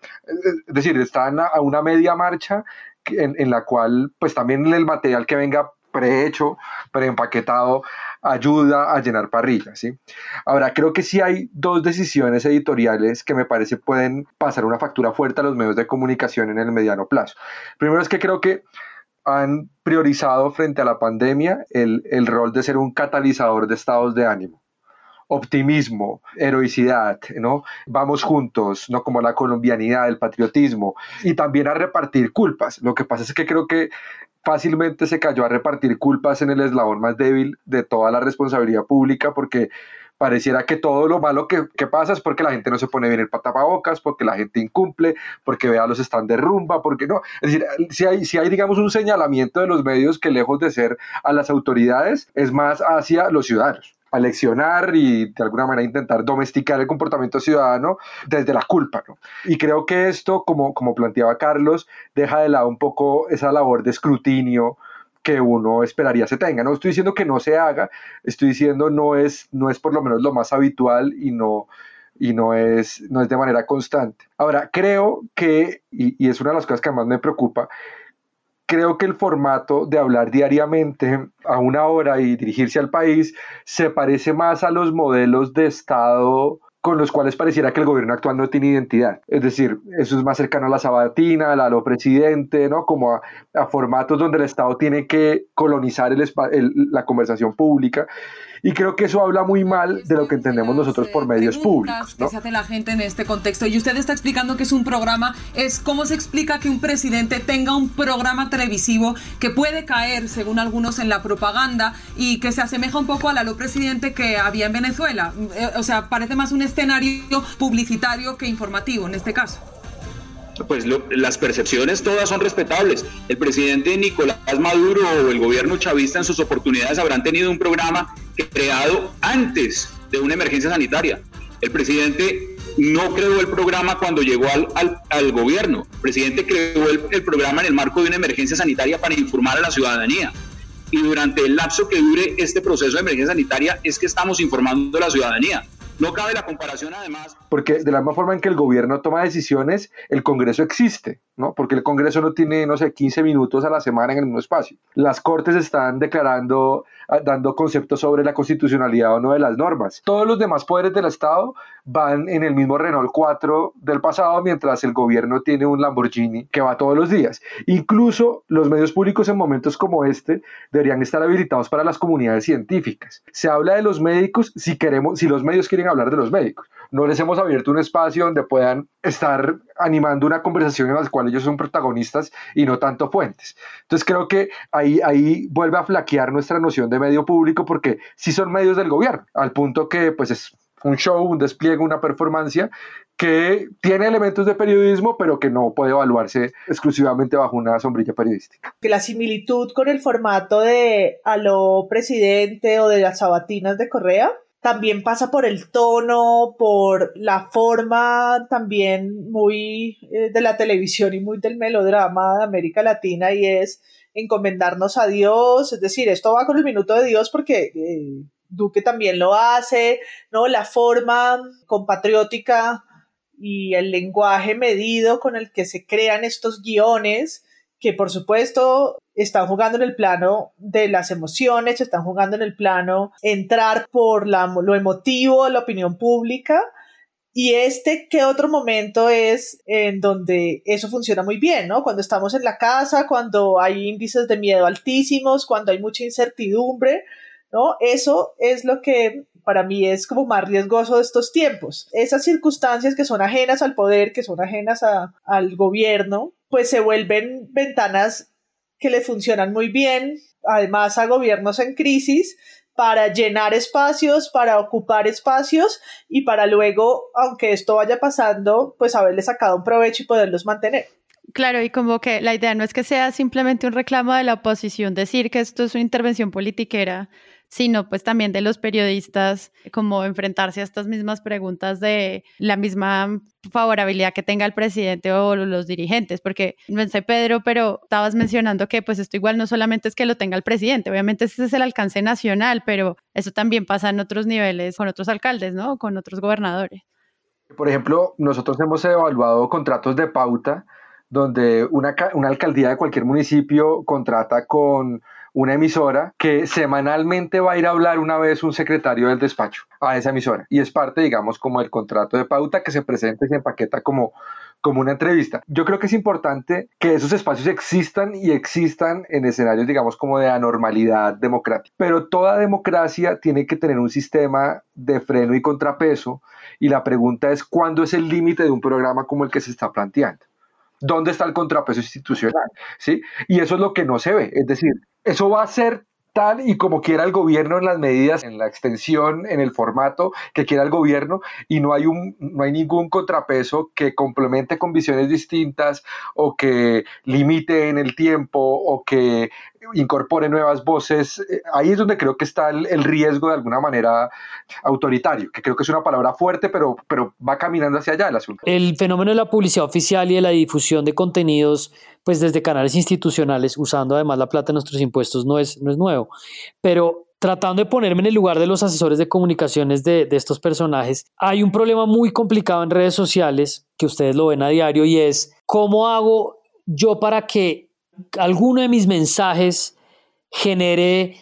Speaker 3: Es decir, están a una media marcha en, en la cual, pues también el material que venga prehecho, preempaquetado, ayuda a llenar parrillas. ¿sí? Ahora, creo que sí hay dos decisiones editoriales que me parece pueden pasar una factura fuerte a los medios de comunicación en el mediano plazo. Primero es que creo que han priorizado frente a la pandemia el, el rol de ser un catalizador de estados de ánimo optimismo, heroicidad, ¿no? Vamos juntos, ¿no? Como la colombianidad, el patriotismo, y también a repartir culpas. Lo que pasa es que creo que fácilmente se cayó a repartir culpas en el eslabón más débil de toda la responsabilidad pública porque pareciera que todo lo malo que, pasa es porque la gente no se pone bien el patapabocas, porque la gente incumple, porque vea los están de rumba, porque no. Es decir, si hay, si hay, digamos, un señalamiento de los medios que lejos de ser a las autoridades, es más hacia los ciudadanos. Aleccionar y de alguna manera intentar domesticar el comportamiento ciudadano desde la culpa. Y creo que esto, como, como planteaba Carlos, deja de lado un poco esa labor de escrutinio que uno esperaría se tenga. No estoy diciendo que no se haga, estoy diciendo no es, no es por lo menos lo más habitual y no, y no es, no es de manera constante. Ahora, creo que, y, y es una de las cosas que más me preocupa, creo que el formato de hablar diariamente a una hora y dirigirse al país se parece más a los modelos de Estado con los cuales pareciera que el gobierno actual no tiene identidad. Es decir, eso es más cercano a la sabatina, a lo presidente, ¿no? Como a, formatos donde el Estado tiene que colonizar la conversación pública y creo que eso habla muy mal de lo que entendemos nosotros por medios públicos.
Speaker 8: ¿no? que se hace la gente en este contexto. Y usted está explicando que es un programa, es cómo se explica que un presidente tenga un programa televisivo que puede caer, según algunos, en la propaganda y que se asemeja un poco al lo presidente que había en Venezuela. Eh, o sea, parece más un escenario publicitario que informativo en este caso
Speaker 7: pues las percepciones todas son respetables. El presidente Nicolás Maduro o el gobierno chavista en sus oportunidades habrán tenido un programa creado antes de una emergencia sanitaria. El presidente no creó el programa cuando llegó al, al, gobierno. El presidente creó el, el programa en el marco de una emergencia sanitaria para informar a la ciudadanía. Y durante el lapso que dure este proceso de emergencia sanitaria es que estamos informando a la ciudadanía. No cabe la comparación además.
Speaker 3: Porque de la misma forma en que el gobierno toma decisiones, el Congreso existe, ¿no? Porque el Congreso no tiene, no sé, 15 minutos a la semana en el mismo espacio. Las Cortes están declarando, ah, dando conceptos sobre la constitucionalidad o no de las normas. Todos los demás poderes del Estado van en el mismo Renault 4 del pasado, mientras el gobierno tiene un Lamborghini que va todos los días. Incluso los medios públicos en momentos como este deberían estar habilitados para las comunidades científicas. Se habla de los médicos si queremos, si los medios quieren hablar de los médicos. No les hemos abierto un espacio donde puedan estar animando una conversación en la cual ellos son protagonistas y no tanto fuentes. Entonces creo que ahí, ahí vuelve a flaquear nuestra noción de medio público porque sí son medios del gobierno, al punto que pues es un show, un despliegue, una performance que tiene elementos de periodismo, pero que no puede evaluarse exclusivamente bajo una sombrilla periodística.
Speaker 2: Que la similitud con el formato de Aló Presidente o de las sabatinas de Correa también pasa por el tono, por la forma también muy eh, de la televisión y muy del melodrama de América Latina y es encomendarnos a Dios, es decir, esto va con el minuto de Dios porque eh, Duque también lo hace, ¿no? La forma compatriótica y el lenguaje medido con el que se crean estos guiones, que por supuesto están jugando en el plano de las emociones, están jugando en el plano entrar por lo emotivo, la opinión pública. Y este, ¿qué otro momento es en donde eso funciona muy bien, ¿no? Cuando estamos en la casa, cuando hay índices de miedo altísimos, cuando hay mucha incertidumbre, ¿no? Eso es lo que para mí es como más riesgoso de estos tiempos. Esas circunstancias que son ajenas al poder, que son ajenas al gobierno, pues se vuelven ventanas que le funcionan muy bien, además a gobiernos en crisis, para llenar espacios, para ocupar espacios y para luego, aunque esto vaya pasando, pues haberle sacado un provecho y poderlos mantener.
Speaker 1: Claro, y como que la idea no es que sea simplemente un reclamo de la oposición decir que esto es una intervención politiquera, sino pues también de los periodistas, como enfrentarse a estas mismas preguntas de la misma favorabilidad que tenga el presidente o los dirigentes, porque no sé Pedro, pero estabas mencionando que pues esto igual no solamente es que lo tenga el presidente, obviamente ese es el alcance nacional, pero eso también pasa en otros niveles con otros alcaldes, ¿no? Con otros gobernadores.
Speaker 3: Por ejemplo, nosotros hemos evaluado contratos de pauta donde una, una alcaldía de cualquier municipio contrata con una emisora que semanalmente va a ir a hablar una vez un secretario del despacho a esa emisora y es parte, digamos, como el contrato de pauta que se presenta y se empaqueta como como una entrevista. Yo creo que es importante que esos espacios existan y existan en escenarios, digamos, como de anormalidad democrática. Pero toda democracia tiene que tener un sistema de freno y contrapeso y la pregunta es cuándo es el límite de un programa como el que se está planteando. ¿Dónde está el contrapeso institucional? ¿Sí? Y eso es lo que no se ve. Es decir, eso va a ser tal y como quiera el gobierno en las medidas, en la extensión, en el formato que quiera el gobierno y no hay, un, no hay ningún contrapeso que complemente con visiones distintas o que limite en el tiempo o que incorpore nuevas voces. Eh, ahí es donde creo que está el, riesgo de alguna manera autoritario, que creo que es una palabra fuerte, pero, pero va caminando hacia allá el asunto.
Speaker 4: El fenómeno de la publicidad oficial y de la difusión de contenidos, pues desde canales institucionales, usando además la plata de nuestros impuestos, no es, no es nuevo. Pero tratando de ponerme en el lugar de los asesores de comunicaciones de, de, estos personajes, hay un problema muy complicado en redes sociales que ustedes lo ven a diario y es cómo hago yo para que alguno de mis mensajes genere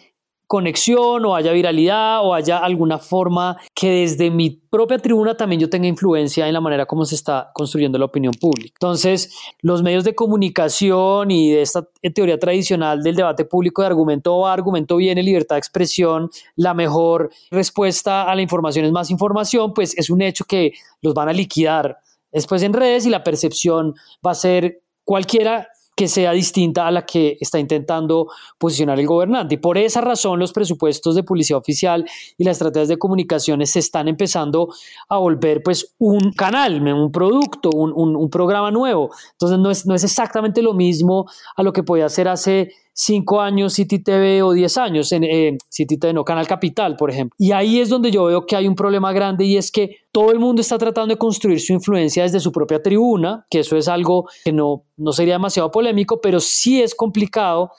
Speaker 4: conexión o haya viralidad o haya alguna forma que desde mi propia tribuna también yo tenga influencia en la manera como se está construyendo la opinión pública. Entonces, los medios de comunicación y de esta teoría tradicional del debate público de argumento A, argumento viene, libertad de expresión, la mejor respuesta a la información es más información, pues es un hecho que los van a liquidar después en redes y la percepción va a ser cualquiera que sea distinta a la que está intentando posicionar el gobernante. Y por esa razón los presupuestos de publicidad oficial y las estrategias de comunicaciones se están empezando a volver pues un canal, un producto, un, un programa nuevo. Entonces no es, no es exactamente lo mismo a lo que podía hacer hace cinco años City TV o diez años en eh, City TV, no Canal Capital, por ejemplo. Y ahí es donde yo veo que hay un problema grande y es que todo el mundo está tratando de construir su influencia desde su propia tribuna, que eso es algo que no, no sería demasiado polémico, pero sí es complicado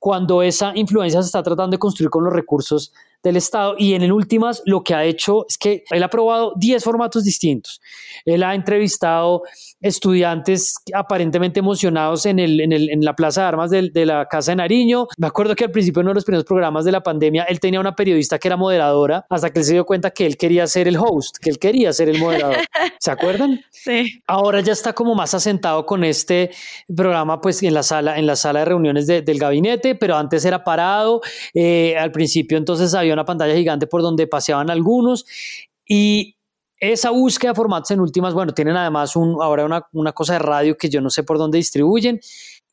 Speaker 4: cuando esa influencia se está tratando de construir con los recursos del Estado y en el últimas lo que ha hecho es que él ha probado 10 formatos distintos. Él ha entrevistado estudiantes aparentemente emocionados en, el, en, el, en la Plaza de Armas de, de, la Casa de Nariño. Me acuerdo que al principio en uno de los primeros programas de la pandemia él tenía una periodista que era moderadora hasta que él se dio cuenta que él quería ser el host, que él quería ser el moderador. ¿Se acuerdan?
Speaker 1: Sí.
Speaker 4: Ahora ya está como más asentado con este programa pues en la sala, en la sala de reuniones de, del gabinete, pero antes era parado. Eh, al principio entonces había una pantalla gigante por donde paseaban algunos y esa búsqueda de formatos en últimas, bueno, tienen además un, ahora una, una, cosa de radio que yo no sé por dónde distribuyen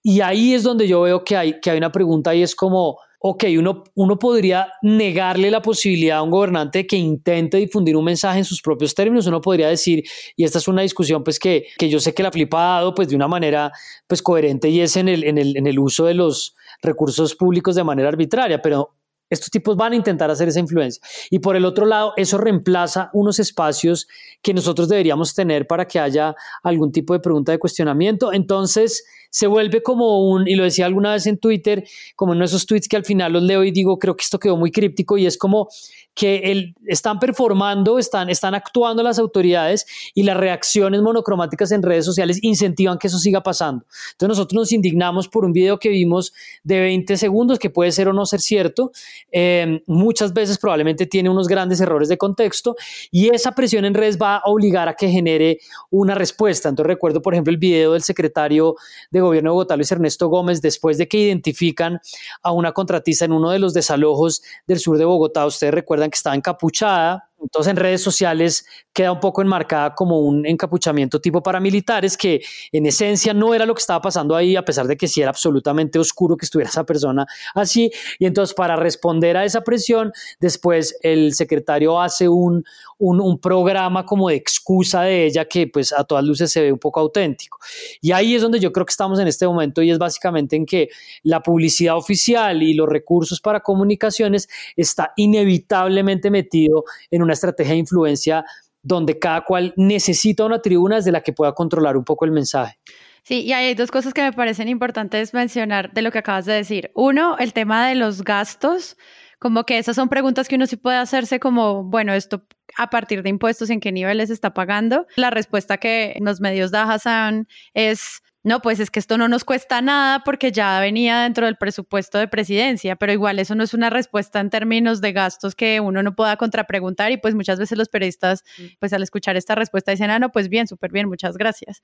Speaker 4: y ahí es donde yo veo que hay, que hay una pregunta y es como, ok, uno, uno podría negarle la posibilidad a un gobernante que intente difundir un mensaje en sus propios términos, uno podría decir, y esta es una discusión pues que, que yo sé que la flipa ha dado pues de una manera pues coherente y es en el, en el, en el uso de los recursos públicos de manera arbitraria, pero estos tipos van a intentar hacer esa influencia. Y por el otro lado, eso reemplaza unos espacios que nosotros deberíamos tener para que haya algún tipo de pregunta de cuestionamiento. Entonces, se vuelve como un, y lo decía alguna vez en Twitter, como en esos tweets que al final los leo y digo, creo que esto quedó muy críptico y es como que el, están performando, están, están actuando las autoridades y las reacciones monocromáticas en redes sociales incentivan que eso siga pasando. Entonces nosotros nos indignamos por un video que vimos de 20 segundos, que puede ser o no ser cierto, eh, muchas veces probablemente tiene unos grandes errores de contexto y esa presión en redes va a obligar a que genere una respuesta. Entonces recuerdo, por ejemplo, el video del secretario de gobierno de Bogotá, Luis Ernesto Gómez, después de que identifican a una contratista en uno de los desalojos del sur de Bogotá, ustedes recuerdan estaba encapuchada entonces en redes sociales queda un poco enmarcada como un encapuchamiento tipo paramilitares que en esencia no era lo que estaba pasando ahí, a pesar de que sí era absolutamente oscuro que estuviera esa persona así. Y entonces para responder a esa presión, después el secretario hace un, un, programa como de excusa de ella que pues a todas luces se ve un poco auténtico. Y ahí es donde yo creo que estamos en este momento y es básicamente en que la publicidad oficial y los recursos para comunicaciones está inevitablemente metido en una estrategia de influencia donde cada cual necesita una tribuna desde la que pueda controlar un poco el mensaje.
Speaker 1: Sí, y hay dos cosas que me parecen importantes mencionar de lo que acabas de decir. Uno, el tema de los gastos, como que esas son preguntas que uno sí puede hacerse como, bueno, esto a partir de impuestos, en qué niveles está pagando. La respuesta que los medios da Hassan es no, pues es que esto no nos cuesta nada porque ya venía dentro del presupuesto de presidencia, pero igual eso no es una respuesta en términos de gastos que uno no pueda contrapreguntar y pues muchas veces los periodistas, pues al escuchar esta respuesta dicen, ah, no, pues bien, súper bien, muchas gracias.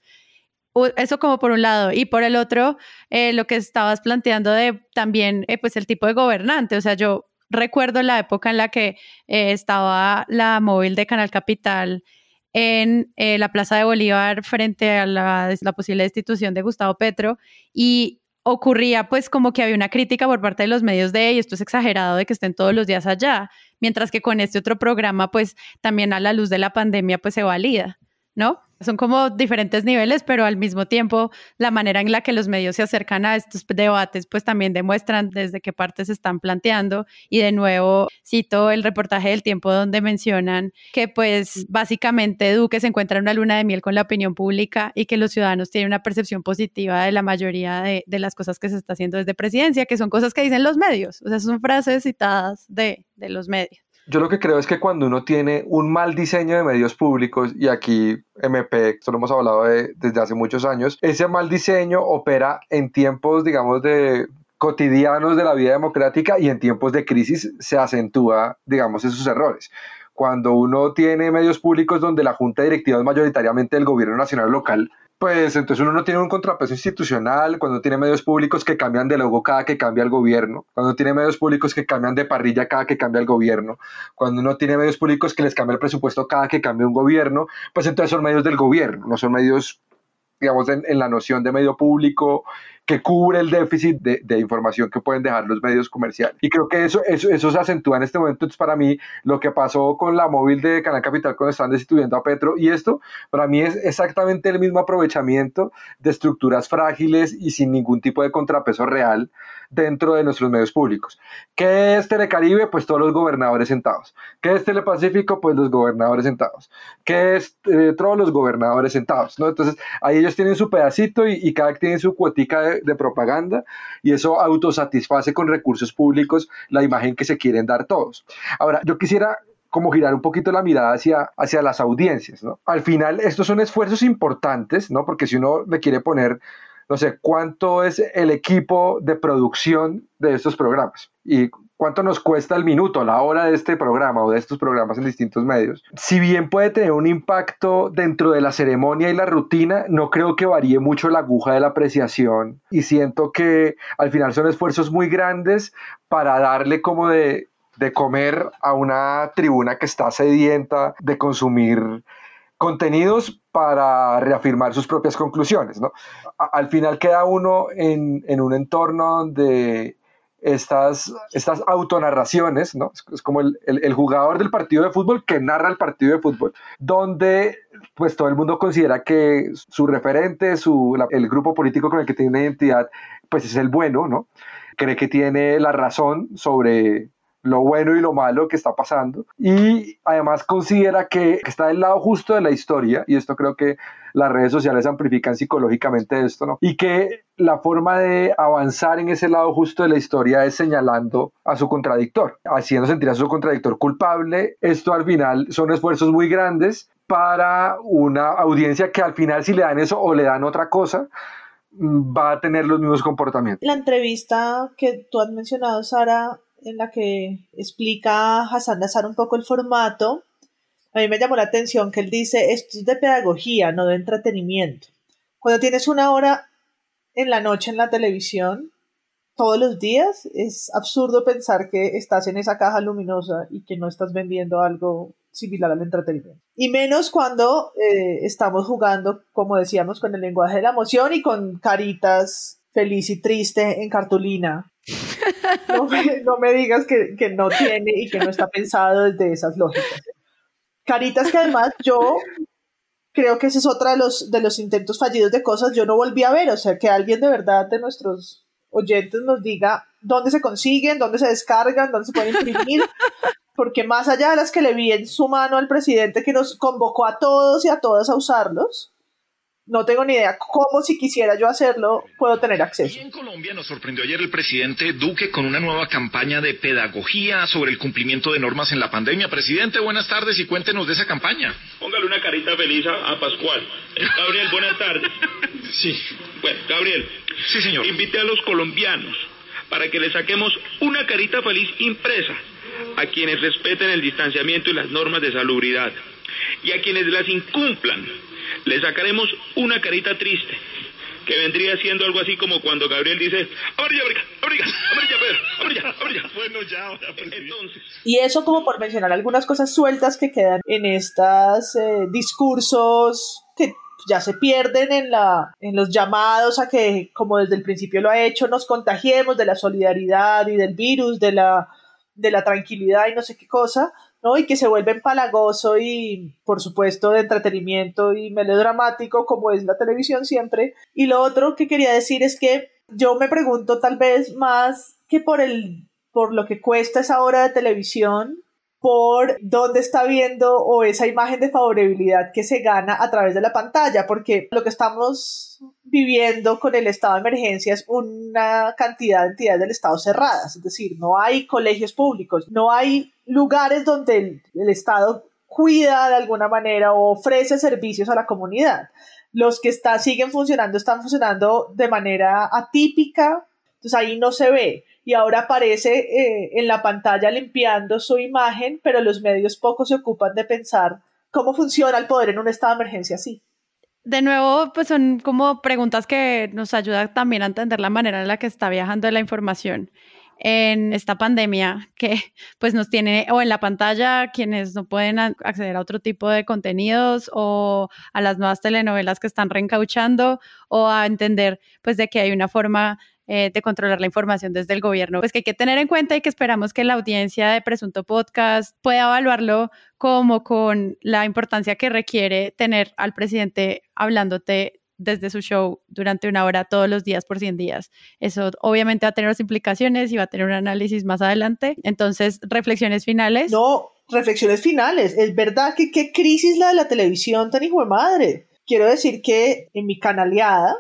Speaker 1: Eso como por un lado. Y por el otro, eh, lo que estabas planteando de también, eh, pues el tipo de gobernante. O sea, yo recuerdo la época en la que eh, estaba la móvil de Canal Capital en eh, la Plaza de Bolívar frente a la, posible destitución de Gustavo Petro y ocurría pues como que había una crítica por parte de los medios de, y esto es exagerado de que estén todos los días allá, mientras que con este otro programa pues también a la luz de la pandemia pues se valida, ¿no? Son como diferentes niveles, pero al mismo tiempo la manera en la que los medios se acercan a estos debates, pues también demuestran desde qué partes se están planteando. Y de nuevo cito el reportaje del tiempo donde mencionan que pues básicamente Duque se encuentra en una luna de miel con la opinión pública y que los ciudadanos tienen una percepción positiva de la mayoría de, de las cosas que se está haciendo desde presidencia, que son cosas que dicen los medios. O sea, son frases citadas de, de los medios.
Speaker 3: Yo lo que creo es que cuando uno tiene un mal diseño de medios públicos, y aquí MP, esto lo hemos hablado desde hace muchos años, ese mal diseño opera en tiempos, digamos, de cotidianos de la vida democrática y en tiempos de crisis se acentúa, digamos, esos errores cuando uno tiene medios públicos donde la junta directiva es mayoritariamente del gobierno nacional local, pues entonces uno no tiene un contrapeso institucional, cuando tiene medios públicos que cambian de logo cada que cambia el gobierno, cuando tiene medios públicos que cambian de parrilla cada que cambia el gobierno, cuando uno tiene medios públicos que les cambia el presupuesto cada que cambia un gobierno, pues entonces son medios del gobierno, no son medios, digamos, en, en la noción de medio público que cubre el déficit de, información que pueden dejar los medios comerciales. Y creo que eso, eso, eso se acentúa en este momento. Entonces, para mí, lo que pasó con la móvil de Canal Capital cuando están destituyendo a Petro y esto, para mí es exactamente el mismo aprovechamiento de estructuras frágiles y sin ningún tipo de contrapeso real dentro de nuestros medios públicos. ¿Qué es Telecaribe? Pues todos los gobernadores sentados. ¿Qué es Telepacífico? Pues los gobernadores sentados. ¿Qué es eh, todos los gobernadores sentados? ¿no? Entonces, ahí ellos tienen su pedacito y, cada quien tiene su cuotica de, de propaganda y eso autosatisface con recursos públicos la imagen que se quieren dar todos. Ahora, yo quisiera como girar un poquito la mirada hacia, hacia las audiencias, ¿no? Al final, estos son esfuerzos importantes, ¿no? Porque si uno le quiere poner no sé, cuánto es el equipo de producción de estos programas y cuánto nos cuesta el minuto, la hora de este programa o de estos programas en distintos medios. Si bien puede tener un impacto dentro de la ceremonia y la rutina, no creo que varíe mucho la aguja de la apreciación y siento que al final son esfuerzos muy grandes para darle como de, de comer a una tribuna que está sedienta de consumir contenidos para reafirmar sus propias conclusiones. ¿no? Al final queda uno en, en un entorno donde estas, estas autonarraciones, ¿no? es como el, el, jugador del partido de fútbol que narra el partido de fútbol, donde pues todo el mundo considera que su referente, su, el grupo político con el que tiene una identidad, pues es el bueno, ¿no? cree que tiene la razón sobre lo bueno y lo malo que está pasando y además considera que está del lado justo de la historia y esto creo que las redes sociales amplifican psicológicamente esto, ¿no? Y que la forma de avanzar en ese lado justo de la historia es señalando a su contradictor, haciendo sentir a su contradictor culpable. Esto al final son esfuerzos muy grandes para una audiencia que al final si le dan eso o le dan otra cosa, va a tener los mismos comportamientos.
Speaker 2: La entrevista que tú has mencionado, Sara, en la que explica Hassan Nazar un poco el formato, a mí me llamó la atención que él dice, esto es de pedagogía, no de entretenimiento. Cuando tienes una hora en la noche en la televisión, todos los días, es absurdo pensar que estás en esa caja luminosa y que no estás vendiendo algo similar al entretenimiento. Y menos cuando eh, estamos jugando, como decíamos, con el lenguaje de la emoción y con caritas feliz y triste en cartulina no me, no me digas que, que, no tiene y que no está pensado desde esas lógicas. Caritas que además yo creo que ese es otro de los, de los intentos fallidos de cosas, yo no volví a ver, o sea, que alguien de verdad de nuestros oyentes nos diga dónde se consiguen, dónde se descargan, dónde se pueden imprimir, porque más allá de las que le vi en su mano al presidente que nos convocó a todos y a todas a usarlos, no tengo ni idea cómo si quisiera yo hacerlo puedo tener acceso.
Speaker 9: Y en Colombia nos sorprendió ayer el presidente Duque con una nueva campaña de pedagogía sobre el cumplimiento de normas en la pandemia. Presidente, buenas tardes y cuéntenos de esa campaña.
Speaker 10: Póngale una carita feliz a, a Pascual. Gabriel, buenas tardes.
Speaker 9: Sí.
Speaker 10: Bueno, Gabriel.
Speaker 9: Sí, señor.
Speaker 10: Invite a los colombianos para que le saquemos una carita feliz impresa a quienes respeten el distanciamiento y las normas de salubridad y a quienes las incumplan le sacaremos una carita triste, que vendría siendo algo así como cuando Gabriel dice, amarilla, amarilla, amarilla, amarilla, Pedro, amarilla, amarilla.
Speaker 9: bueno, ya, ahora,
Speaker 10: Entonces.
Speaker 2: Y eso como por mencionar algunas cosas sueltas que quedan en estos eh, discursos que ya se pierden en, la, en los llamados a que, como desde el principio lo ha hecho, nos contagiemos de la solidaridad y del virus, de la, de la tranquilidad y no sé qué cosa, Y que se vuelve empalagoso y, por supuesto, de entretenimiento y melodramático, como es la televisión siempre. Y lo otro que quería decir es que yo me pregunto tal vez más que por el por lo que cuesta esa hora de televisión, por dónde está viendo o esa imagen de favorabilidad que se gana a través de la pantalla, porque lo que estamos viviendo con el estado de emergencia es una cantidad de entidades del estado cerradas, es decir, no hay colegios públicos, no hay lugares donde el, estado cuida de alguna manera o ofrece servicios a la comunidad. Los que está, siguen funcionando están funcionando de manera atípica, entonces ahí no se ve y ahora aparece eh, en la pantalla limpiando su imagen, pero los medios poco se ocupan de pensar cómo funciona el poder en un estado de emergencia así.
Speaker 1: De nuevo, pues son como preguntas que nos ayudan también a entender la manera en la que está viajando la información en esta pandemia que pues nos tiene o en la pantalla quienes no pueden acceder a otro tipo de contenidos o a las nuevas telenovelas que están reencauchando o a entender pues de que hay una forma eh, de controlar la información desde el gobierno, pues que hay que tener en cuenta y que esperamos que la audiencia de Presunto Podcast pueda evaluarlo como con la importancia que requiere tener al presidente hablándote desde su show durante una hora todos los días por 100 días. Eso obviamente va a tener las implicaciones y va a tener un análisis más adelante. Entonces, reflexiones finales.
Speaker 2: No, reflexiones finales. Es verdad que qué crisis la de la televisión tan hijo de madre. Quiero decir que en mi canaleada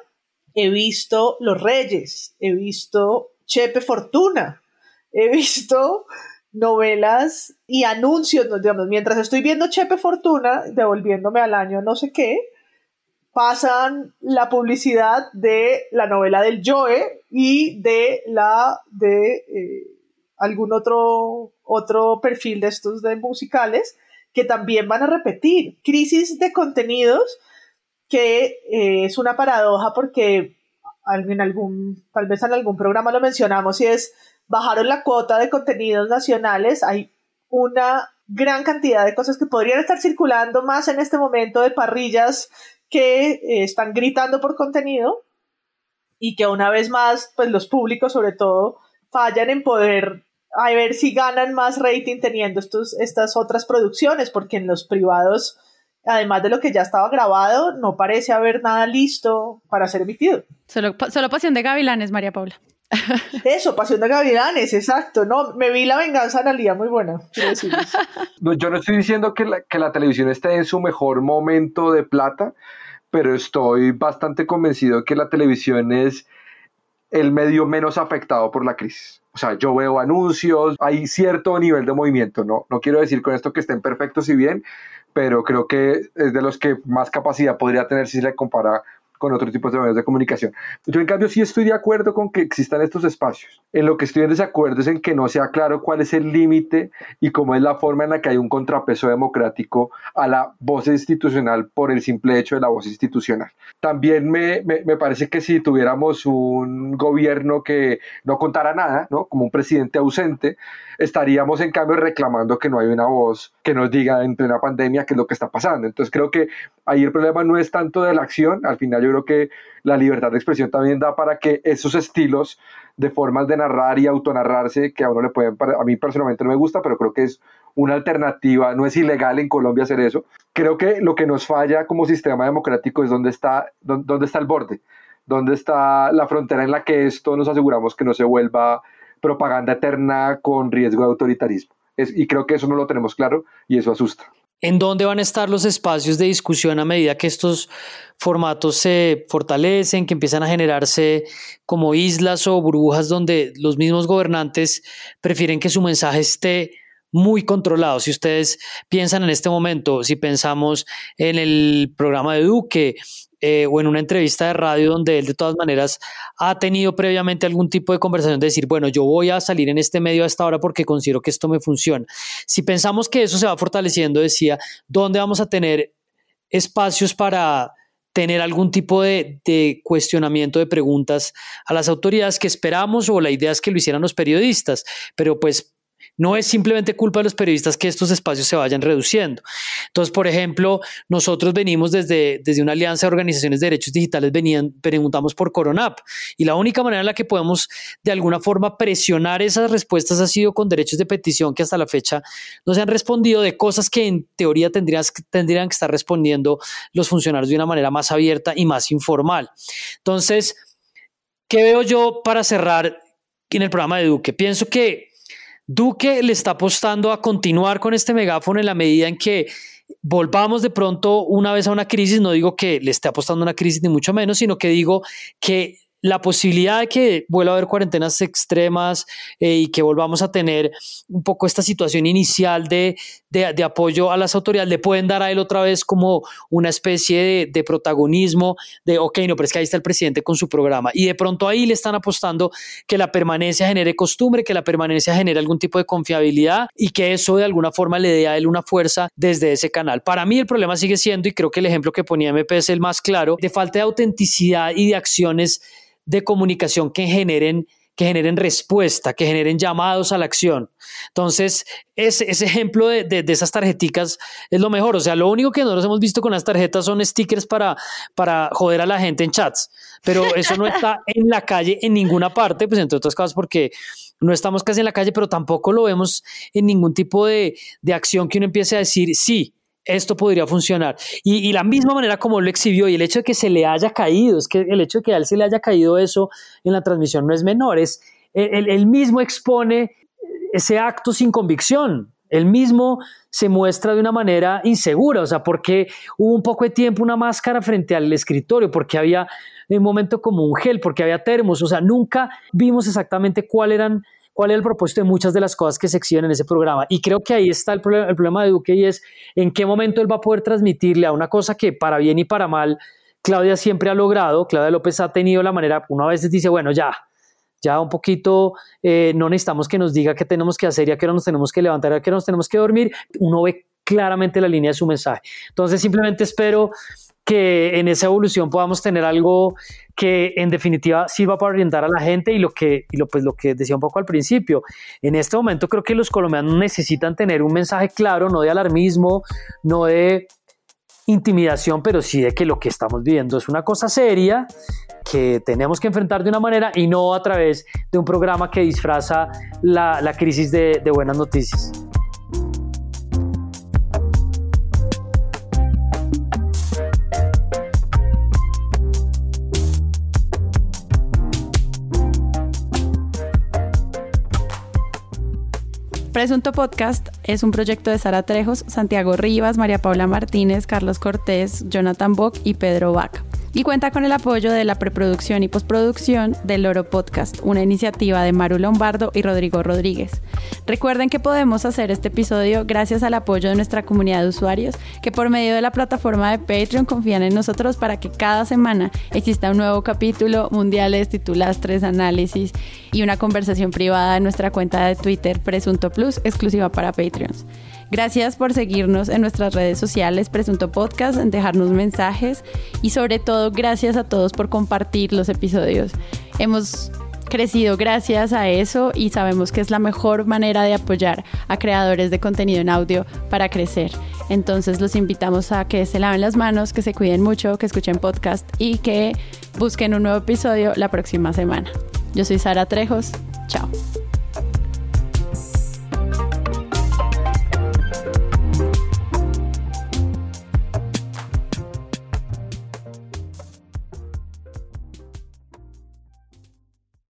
Speaker 2: he visto Los Reyes, he visto Chepe Fortuna, he visto novelas y anuncios, digamos, mientras estoy viendo Chepe Fortuna, devolviéndome al año no sé qué, pasan la publicidad de la novela del Joe y de la de eh, algún otro, otro perfil de estos de musicales que también van a repetir. Crisis de contenidos que eh, es una paradoja porque algún, tal vez en algún programa lo mencionamos y es bajaron la cuota de contenidos nacionales, hay una gran cantidad de cosas que podrían estar circulando más en este momento de parrillas que eh, están gritando por contenido y que una vez más, pues los públicos sobre todo fallan en poder a ver si ganan más rating teniendo estos, estas otras producciones, porque en los privados además de lo que ya estaba grabado, no parece haber nada listo para ser emitido.
Speaker 1: Solo, solo Pasión de Gavilanes, María Paula.
Speaker 2: Eso, Pasión de Gavilanes, exacto. No, me vi La Venganza Analía, muy buena.
Speaker 3: No, yo no estoy diciendo que la, que la televisión esté en su mejor momento de plata, pero estoy bastante convencido que la televisión es el medio menos afectado por la crisis. O sea, yo veo anuncios, hay cierto nivel de movimiento, no, no quiero decir con esto que estén perfectos y bien, pero creo que es de los que más capacidad podría tener si se le compara con otro tipo de medios de comunicación. Yo, en cambio, sí estoy de acuerdo con que existan estos espacios. En lo que estoy en desacuerdo es en que no sea claro cuál es el límite y cómo es la forma en la que hay un contrapeso democrático a la voz institucional por el simple hecho de la voz institucional. También me, me, me parece que si tuviéramos un gobierno que no contara nada, ¿no? como un presidente ausente, estaríamos en cambio reclamando que no hay una voz que nos diga en plena pandemia qué es lo que está pasando. Entonces creo que ahí el problema no es tanto de la acción, al final yo creo que la libertad de expresión también da para que esos estilos de formas de narrar y autonarrarse, que a uno le pueden, a mí personalmente no me gusta, pero creo que es una alternativa, no es ilegal en Colombia hacer eso. Creo que lo que nos falla como sistema democrático es dónde está, dónde está el borde, dónde está la frontera en la que esto nos aseguramos que no se vuelva propaganda eterna con riesgo de autoritarismo. y creo que eso no lo tenemos claro y eso asusta.
Speaker 4: ¿En dónde van a estar los espacios de discusión a medida que estos formatos se fortalecen, que empiezan a generarse como islas o burbujas donde los mismos gobernantes prefieren que su mensaje esté muy controlado? Si ustedes piensan en este momento, si pensamos en el programa de Duque, eh, o en una entrevista de radio donde él de todas maneras ha tenido previamente algún tipo de conversación de decir, bueno, yo voy a salir en este medio a esta hora porque considero que esto me funciona. Si pensamos que eso se va fortaleciendo, decía, ¿dónde vamos a tener espacios para tener algún tipo de, de, cuestionamiento de preguntas a las autoridades que esperamos o la idea es que lo hicieran los periodistas, pero pues No es simplemente culpa de los periodistas que estos espacios se vayan reduciendo. Entonces, por ejemplo, nosotros venimos desde, desde una alianza de organizaciones de derechos digitales, venían, preguntamos por Coronap y la única manera en la que podemos de alguna forma presionar esas respuestas ha sido con derechos de petición que hasta la fecha no se han respondido de cosas que en teoría tendrían, tendrían que estar respondiendo los funcionarios de una manera más abierta y más informal. Entonces, ¿qué veo yo para cerrar en el programa de Duque? Pienso que Duque le está apostando a continuar con este megáfono en la medida en que volvamos de pronto una vez a una crisis, no digo que le esté apostando a una crisis ni mucho menos, sino que digo que la posibilidad de que vuelva a haber cuarentenas extremas eh, y que volvamos a tener un poco esta situación inicial de, de, apoyo a las autoridades le pueden dar a él otra vez como una especie de, de, protagonismo de, ok, no, pero es que ahí está el presidente con su programa. Y de pronto ahí le están apostando que la permanencia genere costumbre, que la permanencia genere algún tipo de confiabilidad y que eso de alguna forma le dé a él una fuerza desde ese canal. Para mí el problema sigue siendo, y creo que el ejemplo que ponía MP es el más claro, de falta de autenticidad y de acciones de comunicación que generen que generen respuesta, que generen llamados a la acción. Entonces, ese, ese ejemplo de, de, esas tarjeticas es lo mejor. O sea, lo único que nosotros hemos visto con las tarjetas son stickers para, para joder a la gente en chats, pero eso no está en la calle en ninguna parte, pues entre otras cosas porque no estamos casi en la calle, pero tampoco lo vemos en ningún tipo de, de acción que uno empiece a decir, sí, esto podría funcionar. Y, la misma manera como lo exhibió y el hecho de que se le haya caído, es que el hecho de que a él se le haya caído eso en la transmisión no es menor, es él, mismo expone ese acto sin convicción. Él mismo se muestra de una manera insegura, o sea, porque hubo un poco de tiempo una máscara frente al escritorio, porque había un momento como un gel, porque había termos, o sea, nunca vimos exactamente cuáles eran cuál es el propósito de muchas de las cosas que se exhiben en ese programa. Y creo que ahí está el, problema, el problema de Duque y es en qué momento él va a poder transmitirle a una cosa que para bien y para mal Claudia siempre ha logrado, Claudia López ha tenido la manera, una vez dice, bueno, ya, ya un poquito, eh, no necesitamos que nos diga qué tenemos que hacer y a qué hora nos tenemos que levantar, a qué hora nos tenemos que dormir, uno ve claramente la línea de su mensaje. Entonces simplemente espero que en esa evolución podamos tener algo que en definitiva sirva para orientar a la gente y lo que, pues lo que decía un poco al principio. En este momento creo que los colombianos necesitan tener un mensaje claro, no de alarmismo, no de intimidación, pero sí de que lo que estamos viviendo es una cosa seria que tenemos que enfrentar de una manera y no a través de un programa que disfraza la, crisis de buenas noticias.
Speaker 1: Presunto Podcast es un proyecto de Sara Trejos, Santiago Rivas, María Paula Martínez, Carlos Cortés, Jonathan Bock y Pedro Vaca y cuenta con el apoyo de la preproducción y postproducción del Loro Podcast, una iniciativa de Maru Lombardo y Rodrigo Rodríguez. Recuerden que podemos hacer este episodio gracias al apoyo de nuestra comunidad de usuarios que por medio de la plataforma de Patreon confían en nosotros para que cada semana exista un nuevo capítulo, mundiales, titulastres, análisis y una conversación privada en nuestra cuenta de Twitter Presunto Plus exclusiva para Patreons. Gracias por seguirnos en nuestras redes sociales, Presunto Podcast, en dejarnos mensajes y sobre todo gracias a todos por compartir los episodios. Hemos crecido gracias a eso y sabemos que es la mejor manera de apoyar a creadores de contenido en audio para crecer. Entonces los invitamos a que se laven las manos, que se cuiden mucho, que escuchen podcast y que busquen un nuevo episodio la próxima semana. Yo soy Sara Trejos.